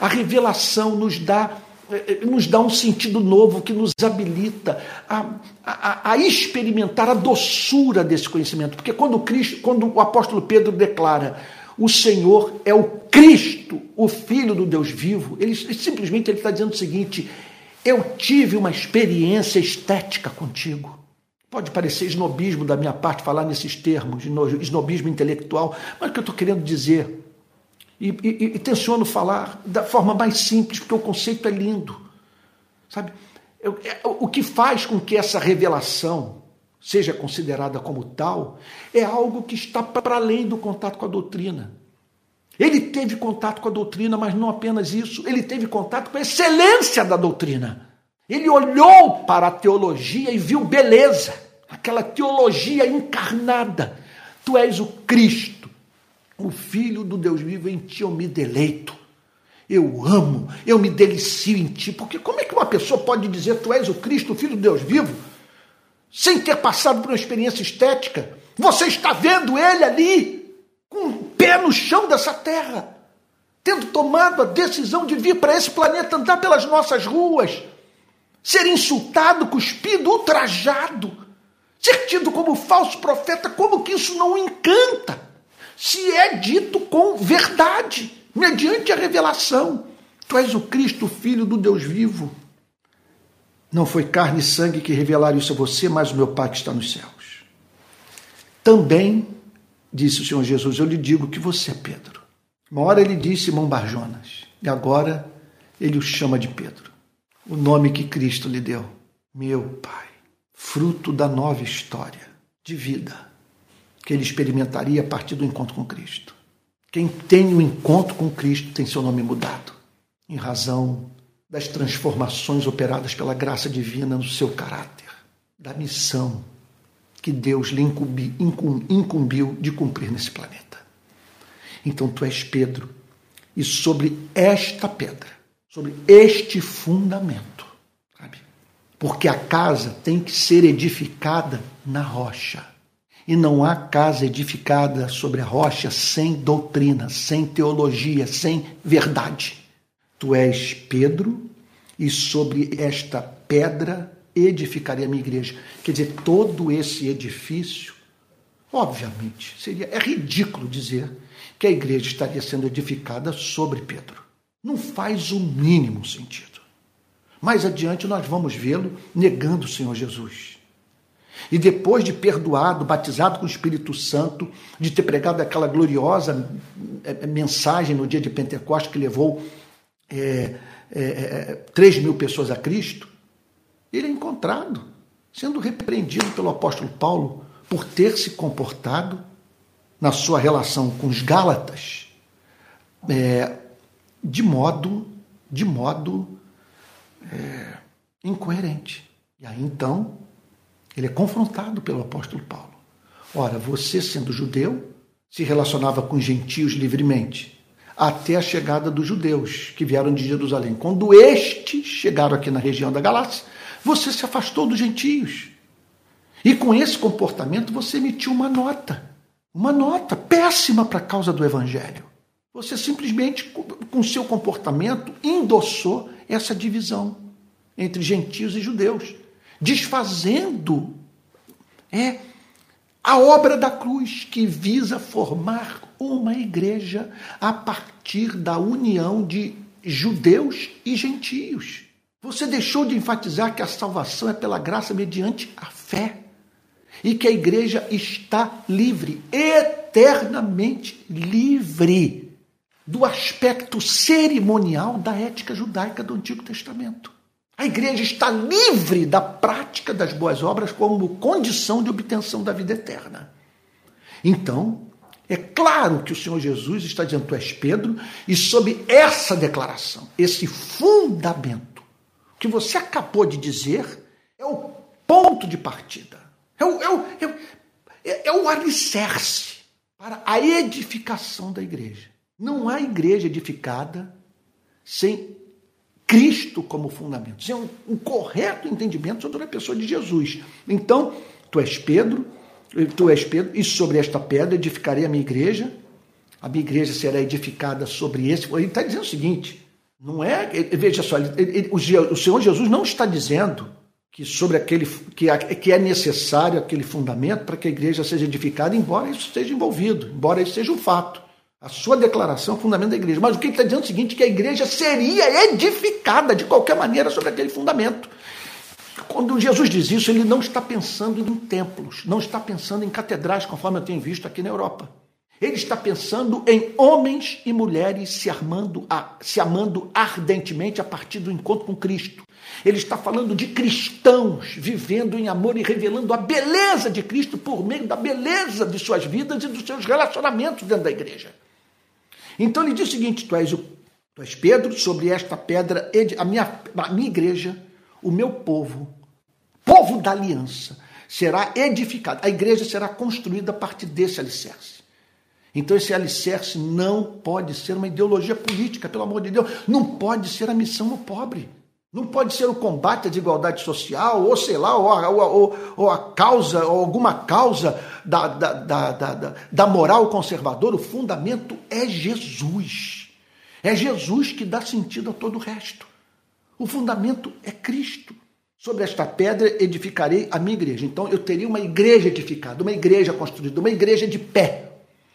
a revelação nos dá eh, eh, nos dá um sentido novo que nos habilita a, a, a, experimentar a doçura desse conhecimento. Porque quando, Cristo, quando o apóstolo Pedro declara o Senhor é o Cristo, o Filho do Deus vivo, ele simplesmente ele está dizendo o seguinte: eu tive uma experiência estética contigo. Pode parecer snobismo da minha parte falar nesses termos, snobismo intelectual, mas o que eu estou querendo dizer, e, e, e tenciono falar da forma mais simples, porque o conceito é lindo. Sabe? Eu, é, o que faz com que essa revelação seja considerada como tal é algo que está para além do contato com a doutrina. Ele teve contato com a doutrina, mas não apenas isso, ele teve contato com a excelência da doutrina. Ele olhou para a teologia e viu beleza aquela teologia encarnada. Tu és o Cristo, o Filho do Deus vivo, em ti eu me deleito. Eu amo, eu me delicio em ti. Porque como é que uma pessoa pode dizer tu és o Cristo, o Filho do Deus vivo, sem ter passado por uma experiência estética? Você está vendo ele ali, com o pé no chão dessa terra, tendo tomado a decisão de vir para esse planeta, andar pelas nossas ruas, ser insultado, cuspido, ultrajado ser tido como falso profeta, como que isso não encanta? Se é dito com verdade, mediante a revelação. Tu és o Cristo, filho do Deus vivo. Não foi carne e sangue que revelaram isso a você, mas o meu Pai que está nos céus. Também, disse o Senhor Jesus, eu lhe digo que você é Pedro. Uma hora ele disse Simão Barjonas, e agora ele o chama de Pedro. O nome que Cristo lhe deu, meu Pai fruto da nova história de vida que ele experimentaria a partir do encontro com Cristo. Quem tem o um encontro com Cristo tem seu nome mudado, em razão das transformações operadas pela graça divina no seu caráter, da missão que Deus lhe incumbi, incumbiu de cumprir nesse planeta. Então tu és Pedro, e sobre esta pedra, sobre este fundamento, porque a casa tem que ser edificada na rocha. E não há casa edificada sobre a rocha sem doutrina, sem teologia, sem verdade. Tu és Pedro, e sobre esta pedra edificarei a minha igreja. Quer dizer, todo esse edifício, obviamente, seria é ridículo dizer que a igreja estaria sendo edificada sobre Pedro. Não faz o mínimo sentido. Mais adiante nós vamos vê-lo negando o Senhor Jesus. E depois de perdoado, batizado com o Espírito Santo, de ter pregado aquela gloriosa é, é, mensagem no dia de Pentecostes que levou é, é, 3 é, mil pessoas a Cristo, ele é encontrado, sendo repreendido pelo apóstolo Paulo por ter se comportado na sua relação com os Gálatas é, de modo, de modo incoerente. E aí então ele é confrontado pelo apóstolo Paulo. Ora, você sendo judeu, se relacionava com gentios livremente, até a chegada dos judeus que vieram de Jerusalém. Quando estes chegaram aqui na região da Galácia, você se afastou dos gentios. E com esse comportamento você emitiu uma nota, uma nota péssima para a causa do evangelho. Você simplesmente, com seu comportamento, endossou essa divisão entre gentios e judeus, desfazendo é a obra da cruz que visa formar uma igreja a partir da união de judeus e gentios. Você deixou de enfatizar que a salvação é pela graça mediante a fé e que a igreja está livre, eternamente livre do aspecto cerimonial da ética judaica do Antigo Testamento. A igreja está livre da prática das boas obras como condição de obtenção da vida eterna. Então, é claro que o Senhor Jesus está dizendo: Tu és Pedro, e sob essa declaração, esse fundamento que você acabou de dizer, é o ponto de partida, é o, é o, é o, é o alicerce para a edificação da igreja. Não há igreja edificada sem Cristo como fundamento, sem um, um correto entendimento sobre a pessoa de Jesus. Então, tu és Pedro, tu és Pedro, e sobre esta pedra edificarei a minha igreja, a minha igreja será edificada sobre esse. Ele está dizendo o seguinte: não é. Veja só, ele, ele, o, o Senhor Jesus não está dizendo que sobre aquele que, que é necessário aquele fundamento para que a igreja seja edificada, embora isso esteja envolvido, embora isso seja um fato. A sua declaração é o fundamento da igreja. Mas o que ele está dizendo é o seguinte: que a igreja seria edificada de qualquer maneira sobre aquele fundamento. Quando Jesus diz isso, ele não está pensando em templos, não está pensando em catedrais, conforme eu tenho visto aqui na Europa. Ele está pensando em homens e mulheres se, armando, se amando ardentemente a partir do encontro com Cristo. Ele está falando de cristãos vivendo em amor e revelando a beleza de Cristo por meio da beleza de suas vidas e dos seus relacionamentos dentro da igreja. Então ele diz o seguinte: Tu és, o, tu és Pedro, sobre esta pedra, a minha, a minha igreja o meu povo, povo da aliança, será edificado. A igreja será construída a partir desse alicerce. Então, esse alicerce não pode ser uma ideologia política, pelo amor de Deus. Não pode ser a missão do pobre. Não pode ser o combate à desigualdade social, ou sei lá, ou a, ou, ou a causa, ou alguma causa da, da, da, da, da moral conservadora. O fundamento é Jesus. É Jesus que dá sentido a todo o resto. O fundamento é Cristo. Sobre esta pedra edificarei a minha igreja. Então eu teria uma igreja edificada, uma igreja construída, uma igreja de pé,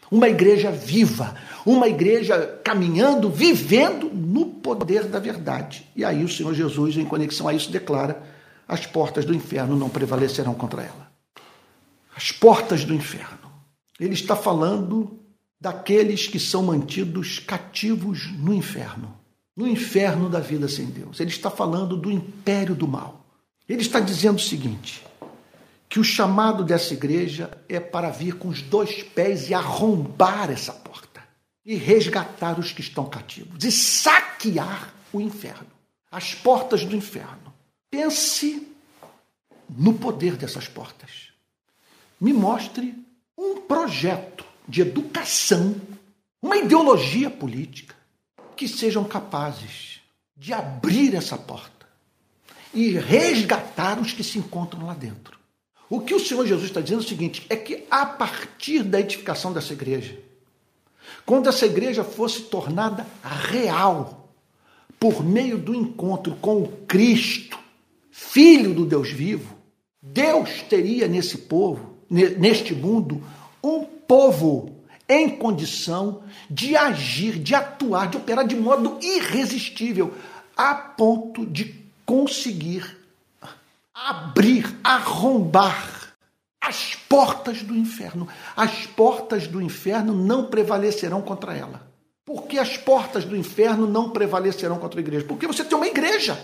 uma igreja viva, uma igreja caminhando, vivendo no poder da verdade. E aí o Senhor Jesus, em conexão a isso, declara: as portas do inferno não prevalecerão contra ela. As portas do inferno. Ele está falando daqueles que são mantidos cativos no inferno no inferno da vida sem Deus. Ele está falando do império do mal. Ele está dizendo o seguinte: que o chamado dessa igreja é para vir com os dois pés e arrombar essa porta, e resgatar os que estão cativos, e saquear o inferno, as portas do inferno. Pense no poder dessas portas. Me mostre um projeto de educação, uma ideologia política que sejam capazes de abrir essa porta e resgatar os que se encontram lá dentro. O que o Senhor Jesus está dizendo é o seguinte: é que a partir da edificação dessa igreja, quando essa igreja fosse tornada real, por meio do encontro com o Cristo, Filho do Deus vivo, Deus teria nesse povo, neste mundo, um povo em condição de agir, de atuar, de operar de modo irresistível, a ponto de conseguir abrir, arrombar portas do inferno. As portas do inferno não prevalecerão contra ela. Por que as portas do inferno não prevalecerão contra a igreja? Porque você tem uma igreja.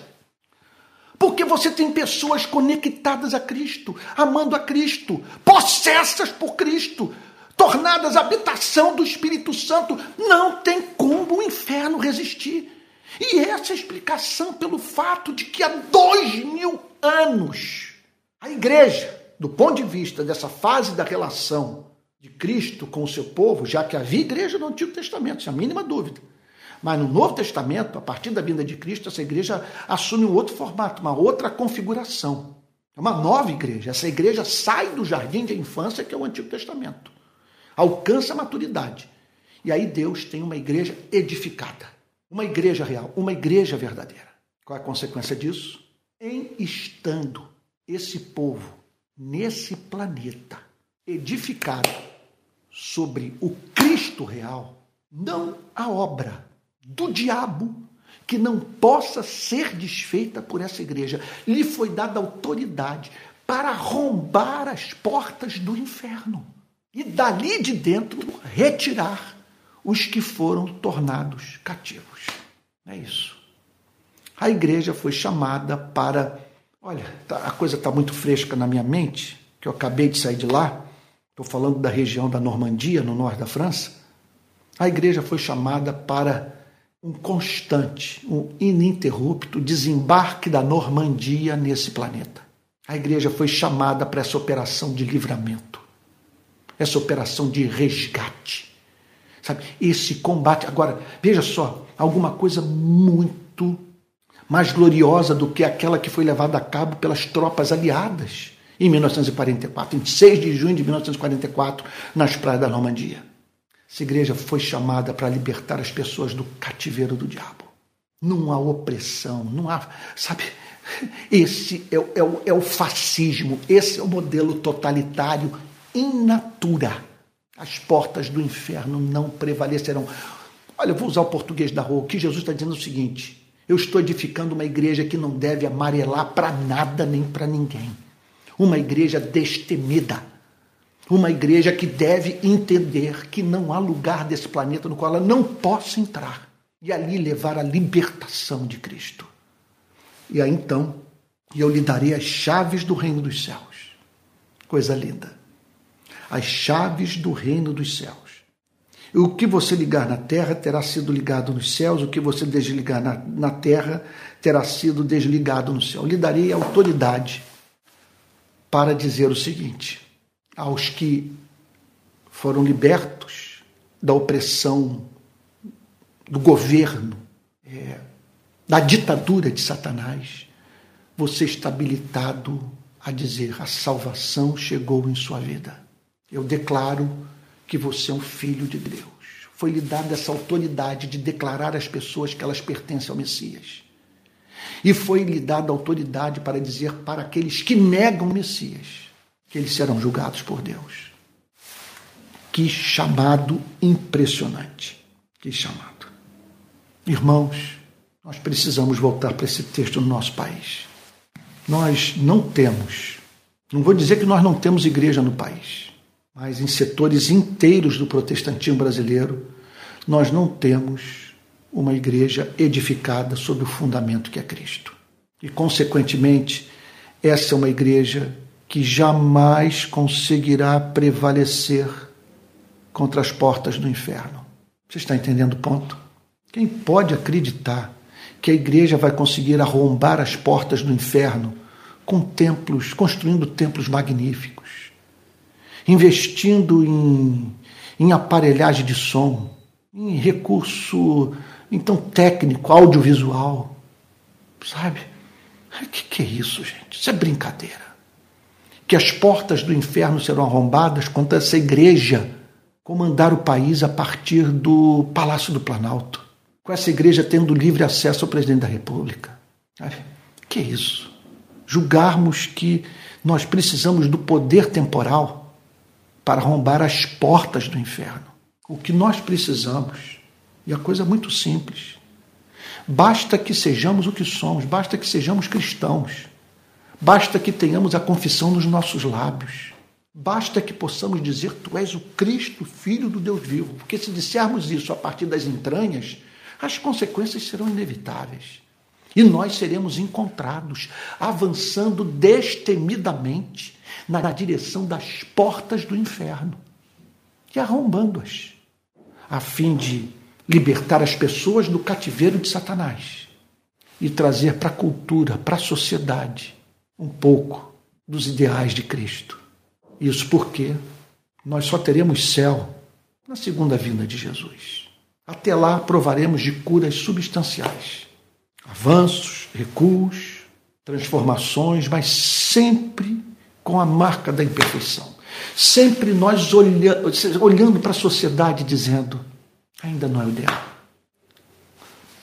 Porque você tem pessoas conectadas a Cristo, amando a Cristo, possessas por Cristo, tornadas habitação do Espírito Santo, não tem como o inferno resistir. E essa é explicação pelo fato de que há dois mil anos a igreja, do ponto de vista dessa fase da relação de Cristo com o seu povo, já que havia igreja no Antigo Testamento, sem a mínima dúvida. Mas no Novo Testamento, a partir da vinda de Cristo, essa igreja assume um outro formato, uma outra configuração. É uma nova igreja. Essa igreja sai do jardim de infância, que é o Antigo Testamento alcança a maturidade. E aí Deus tem uma igreja edificada, uma igreja real, uma igreja verdadeira. Qual é a consequência disso? Em estando esse povo nesse planeta edificado sobre o Cristo real, não a obra do diabo que não possa ser desfeita por essa igreja. Lhe foi dada autoridade para arrombar as portas do inferno e dali de dentro retirar os que foram tornados cativos. É isso. A igreja foi chamada para. Olha, tá, a coisa está muito fresca na minha mente, que eu acabei de sair de lá. Estou falando da região da Normandia, no norte da França. A igreja foi chamada para um constante, um ininterrupto desembarque da Normandia nesse planeta. A igreja foi chamada para essa operação de livramento essa operação de resgate. Sabe? Esse combate. Agora, veja só, alguma coisa muito mais gloriosa do que aquela que foi levada a cabo pelas tropas aliadas em 1944, em 6 de junho de 1944, nas praias da Normandia. Essa igreja foi chamada para libertar as pessoas do cativeiro do diabo. Não há opressão, não há. Sabe? Esse é, é, é o fascismo, esse é o modelo totalitário in natura. As portas do inferno não prevalecerão. Olha, eu vou usar o português da rua. O que Jesus está dizendo é o seguinte: eu estou edificando uma igreja que não deve amarelar para nada nem para ninguém. Uma igreja destemida. Uma igreja que deve entender que não há lugar desse planeta no qual ela não possa entrar e ali levar a libertação de Cristo. E aí então eu lhe darei as chaves do reino dos céus. Coisa linda. As chaves do reino dos céus. O que você ligar na terra terá sido ligado nos céus, o que você desligar na, na terra terá sido desligado no céu. Lhe darei autoridade para dizer o seguinte: aos que foram libertos da opressão do governo, é, da ditadura de Satanás, você está habilitado a dizer: a salvação chegou em sua vida. Eu declaro que você é um filho de Deus. Foi lhe dada essa autoridade de declarar às pessoas que elas pertencem ao Messias. E foi lhe dada autoridade para dizer para aqueles que negam o Messias que eles serão julgados por Deus. Que chamado impressionante. Que chamado. Irmãos, nós precisamos voltar para esse texto no nosso país. Nós não temos, não vou dizer que nós não temos igreja no país mas em setores inteiros do protestantismo brasileiro, nós não temos uma igreja edificada sobre o fundamento que é Cristo. E, consequentemente, essa é uma igreja que jamais conseguirá prevalecer contra as portas do inferno. Você está entendendo o ponto? Quem pode acreditar que a igreja vai conseguir arrombar as portas do inferno com templos, construindo templos magníficos? Investindo em, em aparelhagem de som, em recurso então técnico, audiovisual, sabe? O que, que é isso, gente? Isso é brincadeira. Que as portas do inferno serão arrombadas contra essa igreja comandar o país a partir do Palácio do Planalto, com essa igreja tendo livre acesso ao presidente da República. Sabe? Que é isso? Julgarmos que nós precisamos do poder temporal para arrombar as portas do inferno. O que nós precisamos, e a coisa é muito simples, basta que sejamos o que somos, basta que sejamos cristãos, basta que tenhamos a confissão nos nossos lábios, basta que possamos dizer: Tu és o Cristo, Filho do Deus vivo, porque se dissermos isso a partir das entranhas, as consequências serão inevitáveis. E nós seremos encontrados avançando destemidamente na direção das portas do inferno e arrombando-as, a fim de libertar as pessoas do cativeiro de Satanás e trazer para a cultura, para a sociedade, um pouco dos ideais de Cristo. Isso porque nós só teremos céu na segunda vinda de Jesus. Até lá provaremos de curas substanciais avanços, recuos, transformações, mas sempre com a marca da imperfeição. Sempre nós olha, olhando para a sociedade dizendo: ainda não é o ideal.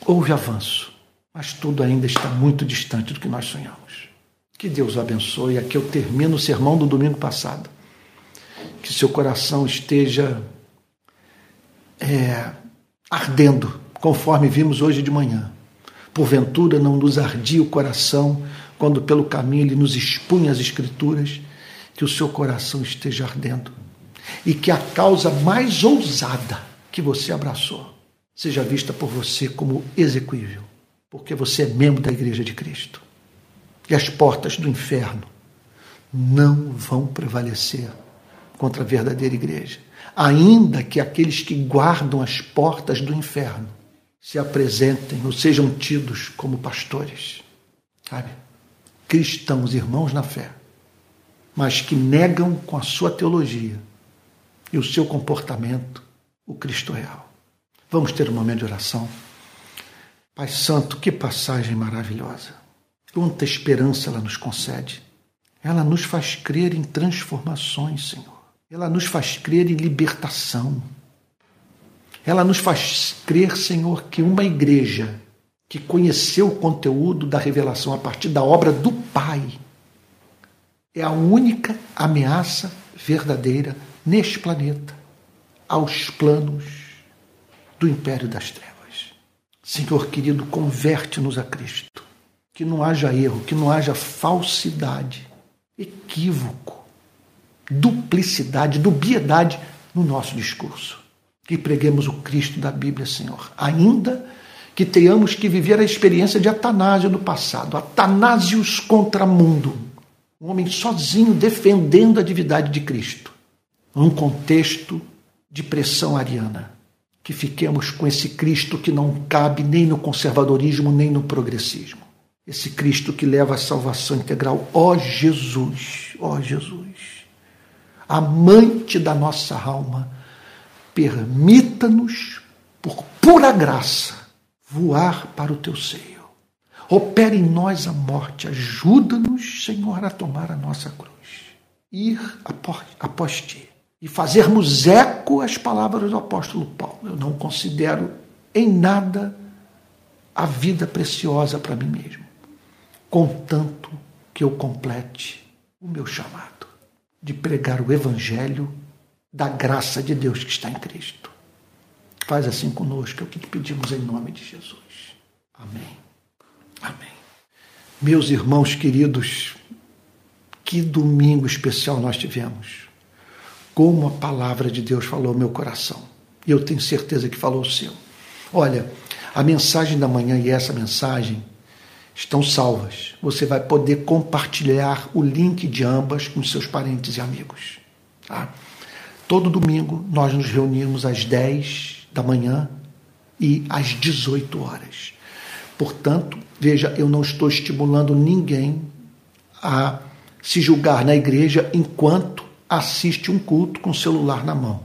Houve avanço, mas tudo ainda está muito distante do que nós sonhamos. Que Deus abençoe. Aqui eu termino o sermão do domingo passado. Que seu coração esteja é, ardendo, conforme vimos hoje de manhã Porventura não nos ardia o coração quando pelo caminho ele nos expunha as Escrituras, que o seu coração esteja ardendo e que a causa mais ousada que você abraçou seja vista por você como execuível, porque você é membro da Igreja de Cristo. E as portas do inferno não vão prevalecer contra a verdadeira igreja, ainda que aqueles que guardam as portas do inferno se apresentem ou sejam tidos como pastores, sabe? Cristãos, irmãos na fé, mas que negam com a sua teologia e o seu comportamento o Cristo real. Vamos ter um momento de oração. Pai Santo, que passagem maravilhosa. Quanta esperança ela nos concede. Ela nos faz crer em transformações, Senhor. Ela nos faz crer em libertação. Ela nos faz crer, Senhor, que uma igreja que conheceu o conteúdo da revelação a partir da obra do Pai é a única ameaça verdadeira neste planeta aos planos do império das trevas. Senhor querido, converte-nos a Cristo. Que não haja erro, que não haja falsidade, equívoco, duplicidade, dubiedade no nosso discurso. Que preguemos o Cristo da Bíblia, Senhor. Ainda que tenhamos que viver a experiência de Atanásio no passado, Atanásios contra mundo, um homem sozinho defendendo a divindade de Cristo, num contexto de pressão ariana. Que fiquemos com esse Cristo que não cabe nem no conservadorismo nem no progressismo. Esse Cristo que leva a salvação integral. Ó Jesus, ó Jesus, amante da nossa alma, permita-nos, por pura graça, voar para o teu seio. Opere em nós a morte, ajuda-nos, Senhor, a tomar a nossa cruz, ir após ti e fazermos eco às palavras do apóstolo Paulo. Eu não considero em nada a vida preciosa para mim mesmo, contanto que eu complete o meu chamado de pregar o evangelho da graça de Deus que está em Cristo. Faz assim conosco, é o que pedimos em nome de Jesus. Amém. Amém. Meus irmãos queridos, que domingo especial nós tivemos. Como a palavra de Deus falou ao meu coração. E eu tenho certeza que falou o seu. Olha, a mensagem da manhã e essa mensagem estão salvas. Você vai poder compartilhar o link de ambas com seus parentes e amigos. Tá? Todo domingo nós nos reunimos às 10 da manhã e às 18 horas. Portanto, veja, eu não estou estimulando ninguém a se julgar na igreja enquanto assiste um culto com o celular na mão,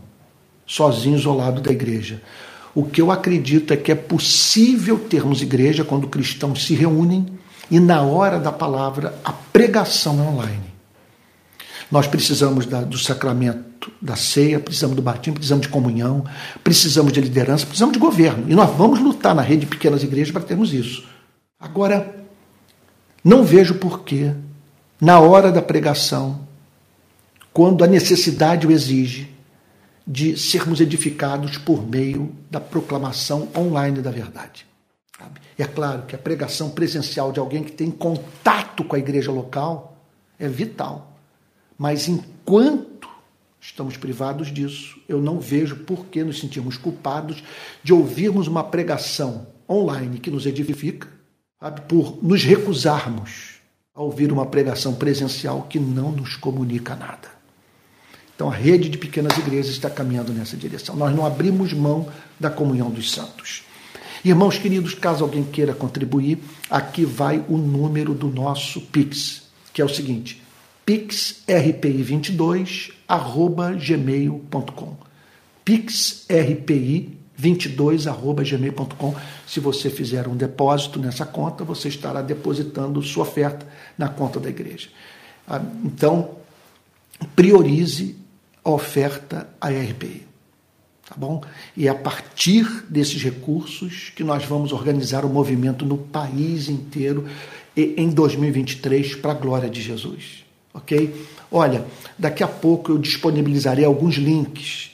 sozinho, isolado da igreja. O que eu acredito é que é possível termos igreja quando cristãos se reúnem e na hora da palavra a pregação é online. Nós precisamos da, do sacramento da ceia, precisamos do batismo, precisamos de comunhão, precisamos de liderança, precisamos de governo. E nós vamos lutar na rede de pequenas igrejas para termos isso. Agora, não vejo porquê, na hora da pregação, quando a necessidade o exige, de sermos edificados por meio da proclamação online da verdade. E é claro que a pregação presencial de alguém que tem contato com a igreja local é vital. Mas enquanto estamos privados disso, eu não vejo por que nos sentirmos culpados de ouvirmos uma pregação online que nos edifica, sabe, por nos recusarmos a ouvir uma pregação presencial que não nos comunica nada. Então a rede de pequenas igrejas está caminhando nessa direção. Nós não abrimos mão da comunhão dos santos. Irmãos queridos, caso alguém queira contribuir, aqui vai o número do nosso Pix, que é o seguinte: pixrpi22 arroba gmail.com pixrpi22 arroba gmail.com se você fizer um depósito nessa conta, você estará depositando sua oferta na conta da igreja. Ah, então, priorize a oferta à RPI. Tá bom? E é a partir desses recursos que nós vamos organizar o movimento no país inteiro em 2023 para a glória de Jesus ok? Olha, daqui a pouco eu disponibilizarei alguns links.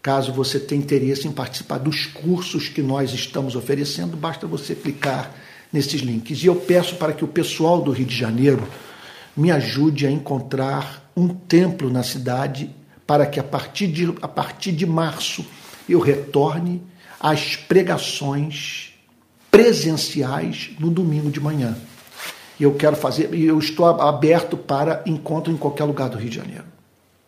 Caso você tenha interesse em participar dos cursos que nós estamos oferecendo, basta você clicar nesses links. E eu peço para que o pessoal do Rio de Janeiro me ajude a encontrar um templo na cidade para que a partir de, a partir de março eu retorne às pregações presenciais no domingo de manhã. E eu quero fazer, e eu estou aberto para encontro em qualquer lugar do Rio de Janeiro.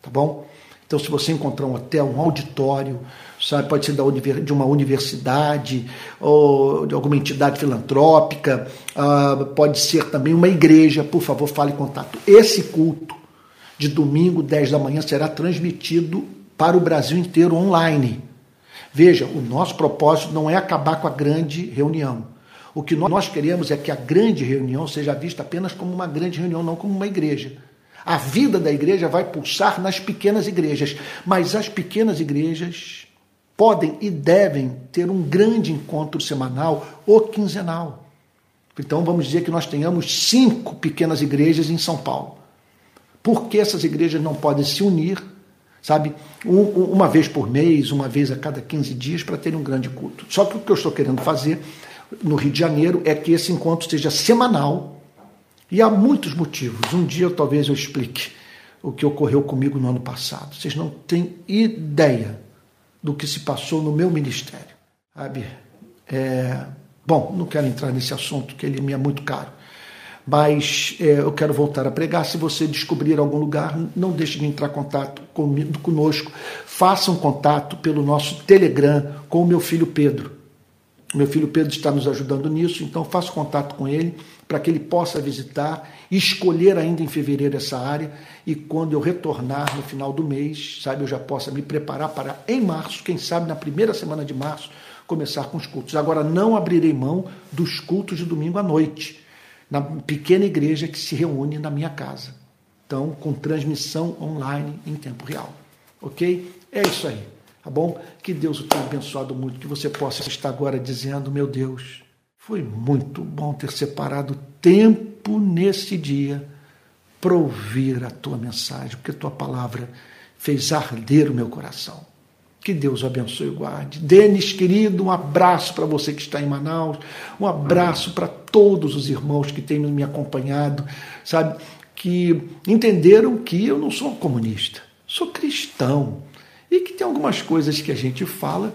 Tá bom? Então, se você encontrar um hotel, um auditório, sabe, pode ser de uma universidade ou de alguma entidade filantrópica, uh, pode ser também uma igreja, por favor, fale em contato. Esse culto de domingo, 10 da manhã, será transmitido para o Brasil inteiro online. Veja, o nosso propósito não é acabar com a grande reunião. O que nós queremos é que a grande reunião seja vista apenas como uma grande reunião, não como uma igreja. A vida da igreja vai pulsar nas pequenas igrejas, mas as pequenas igrejas podem e devem ter um grande encontro semanal ou quinzenal. Então vamos dizer que nós tenhamos cinco pequenas igrejas em São Paulo. Por que essas igrejas não podem se unir sabe? uma vez por mês, uma vez a cada 15 dias, para ter um grande culto. Só que o que eu estou querendo fazer no Rio de Janeiro é que esse encontro seja semanal e há muitos motivos. Um dia talvez eu explique o que ocorreu comigo no ano passado. Vocês não têm ideia do que se passou no meu ministério, sabe? É, bom, não quero entrar nesse assunto, que ele me é muito caro. Mas é, eu quero voltar a pregar. Se você descobrir algum lugar, não deixe de entrar em contato comigo, conosco. Faça um contato pelo nosso Telegram com o meu filho Pedro. Meu filho Pedro está nos ajudando nisso, então faça contato com ele para que ele possa visitar, escolher ainda em fevereiro essa área e quando eu retornar no final do mês, sabe, eu já possa me preparar para em março, quem sabe na primeira semana de março, começar com os cultos. Agora não abrirei mão dos cultos de domingo à noite, na pequena igreja que se reúne na minha casa. Então, com transmissão online em tempo real. OK? É isso aí. Tá bom? Que Deus o tenha abençoado muito, que você possa estar agora dizendo: meu Deus, foi muito bom ter separado tempo nesse dia para ouvir a tua mensagem, porque a tua palavra fez arder o meu coração. Que Deus o abençoe e guarde. Denis, querido, um abraço para você que está em Manaus, um abraço para todos os irmãos que têm me acompanhado, sabe, que entenderam que eu não sou comunista, sou cristão tem algumas coisas que a gente fala,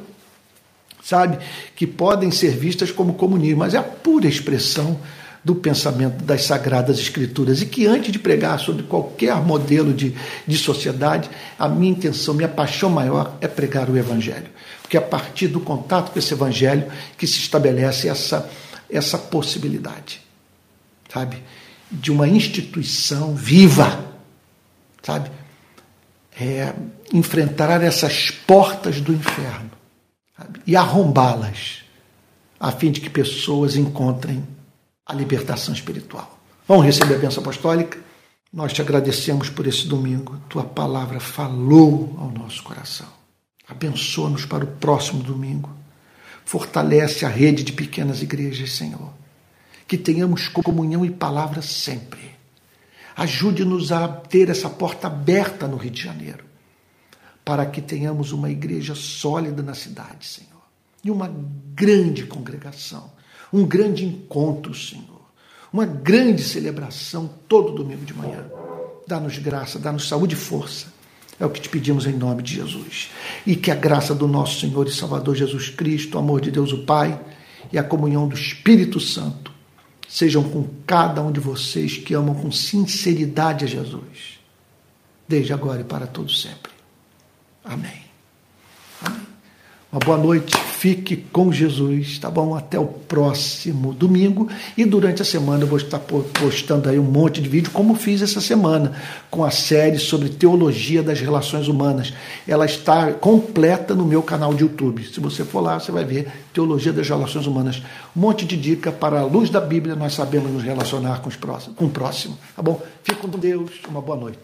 sabe, que podem ser vistas como comunismo, mas é a pura expressão do pensamento das Sagradas Escrituras e que antes de pregar sobre qualquer modelo de, de sociedade, a minha intenção, minha paixão maior é pregar o Evangelho. Porque é a partir do contato com esse Evangelho que se estabelece essa, essa possibilidade, sabe, de uma instituição viva, sabe, é, enfrentar essas portas do inferno sabe? e arrombá-las, a fim de que pessoas encontrem a libertação espiritual. Vamos receber a bênção apostólica? Nós te agradecemos por esse domingo. Tua palavra falou ao nosso coração. Abençoa-nos para o próximo domingo. Fortalece a rede de pequenas igrejas, Senhor. Que tenhamos comunhão e palavra sempre Ajude-nos a ter essa porta aberta no Rio de Janeiro, para que tenhamos uma igreja sólida na cidade, Senhor, e uma grande congregação, um grande encontro, Senhor, uma grande celebração todo domingo de manhã. Dá-nos graça, dá-nos saúde e força. É o que te pedimos em nome de Jesus. E que a graça do nosso Senhor e Salvador Jesus Cristo, o amor de Deus o Pai e a comunhão do Espírito Santo sejam com cada um de vocês que amam com sinceridade a Jesus, desde agora e para todos sempre. Amém. Uma boa noite, fique com Jesus, tá bom? Até o próximo domingo. E durante a semana eu vou estar postando aí um monte de vídeo, como fiz essa semana, com a série sobre teologia das relações humanas. Ela está completa no meu canal de YouTube. Se você for lá, você vai ver teologia das relações humanas. Um monte de dica para a luz da Bíblia, nós sabemos nos relacionar com, os próximos, com o próximo. Tá bom? Fique com Deus, uma boa noite.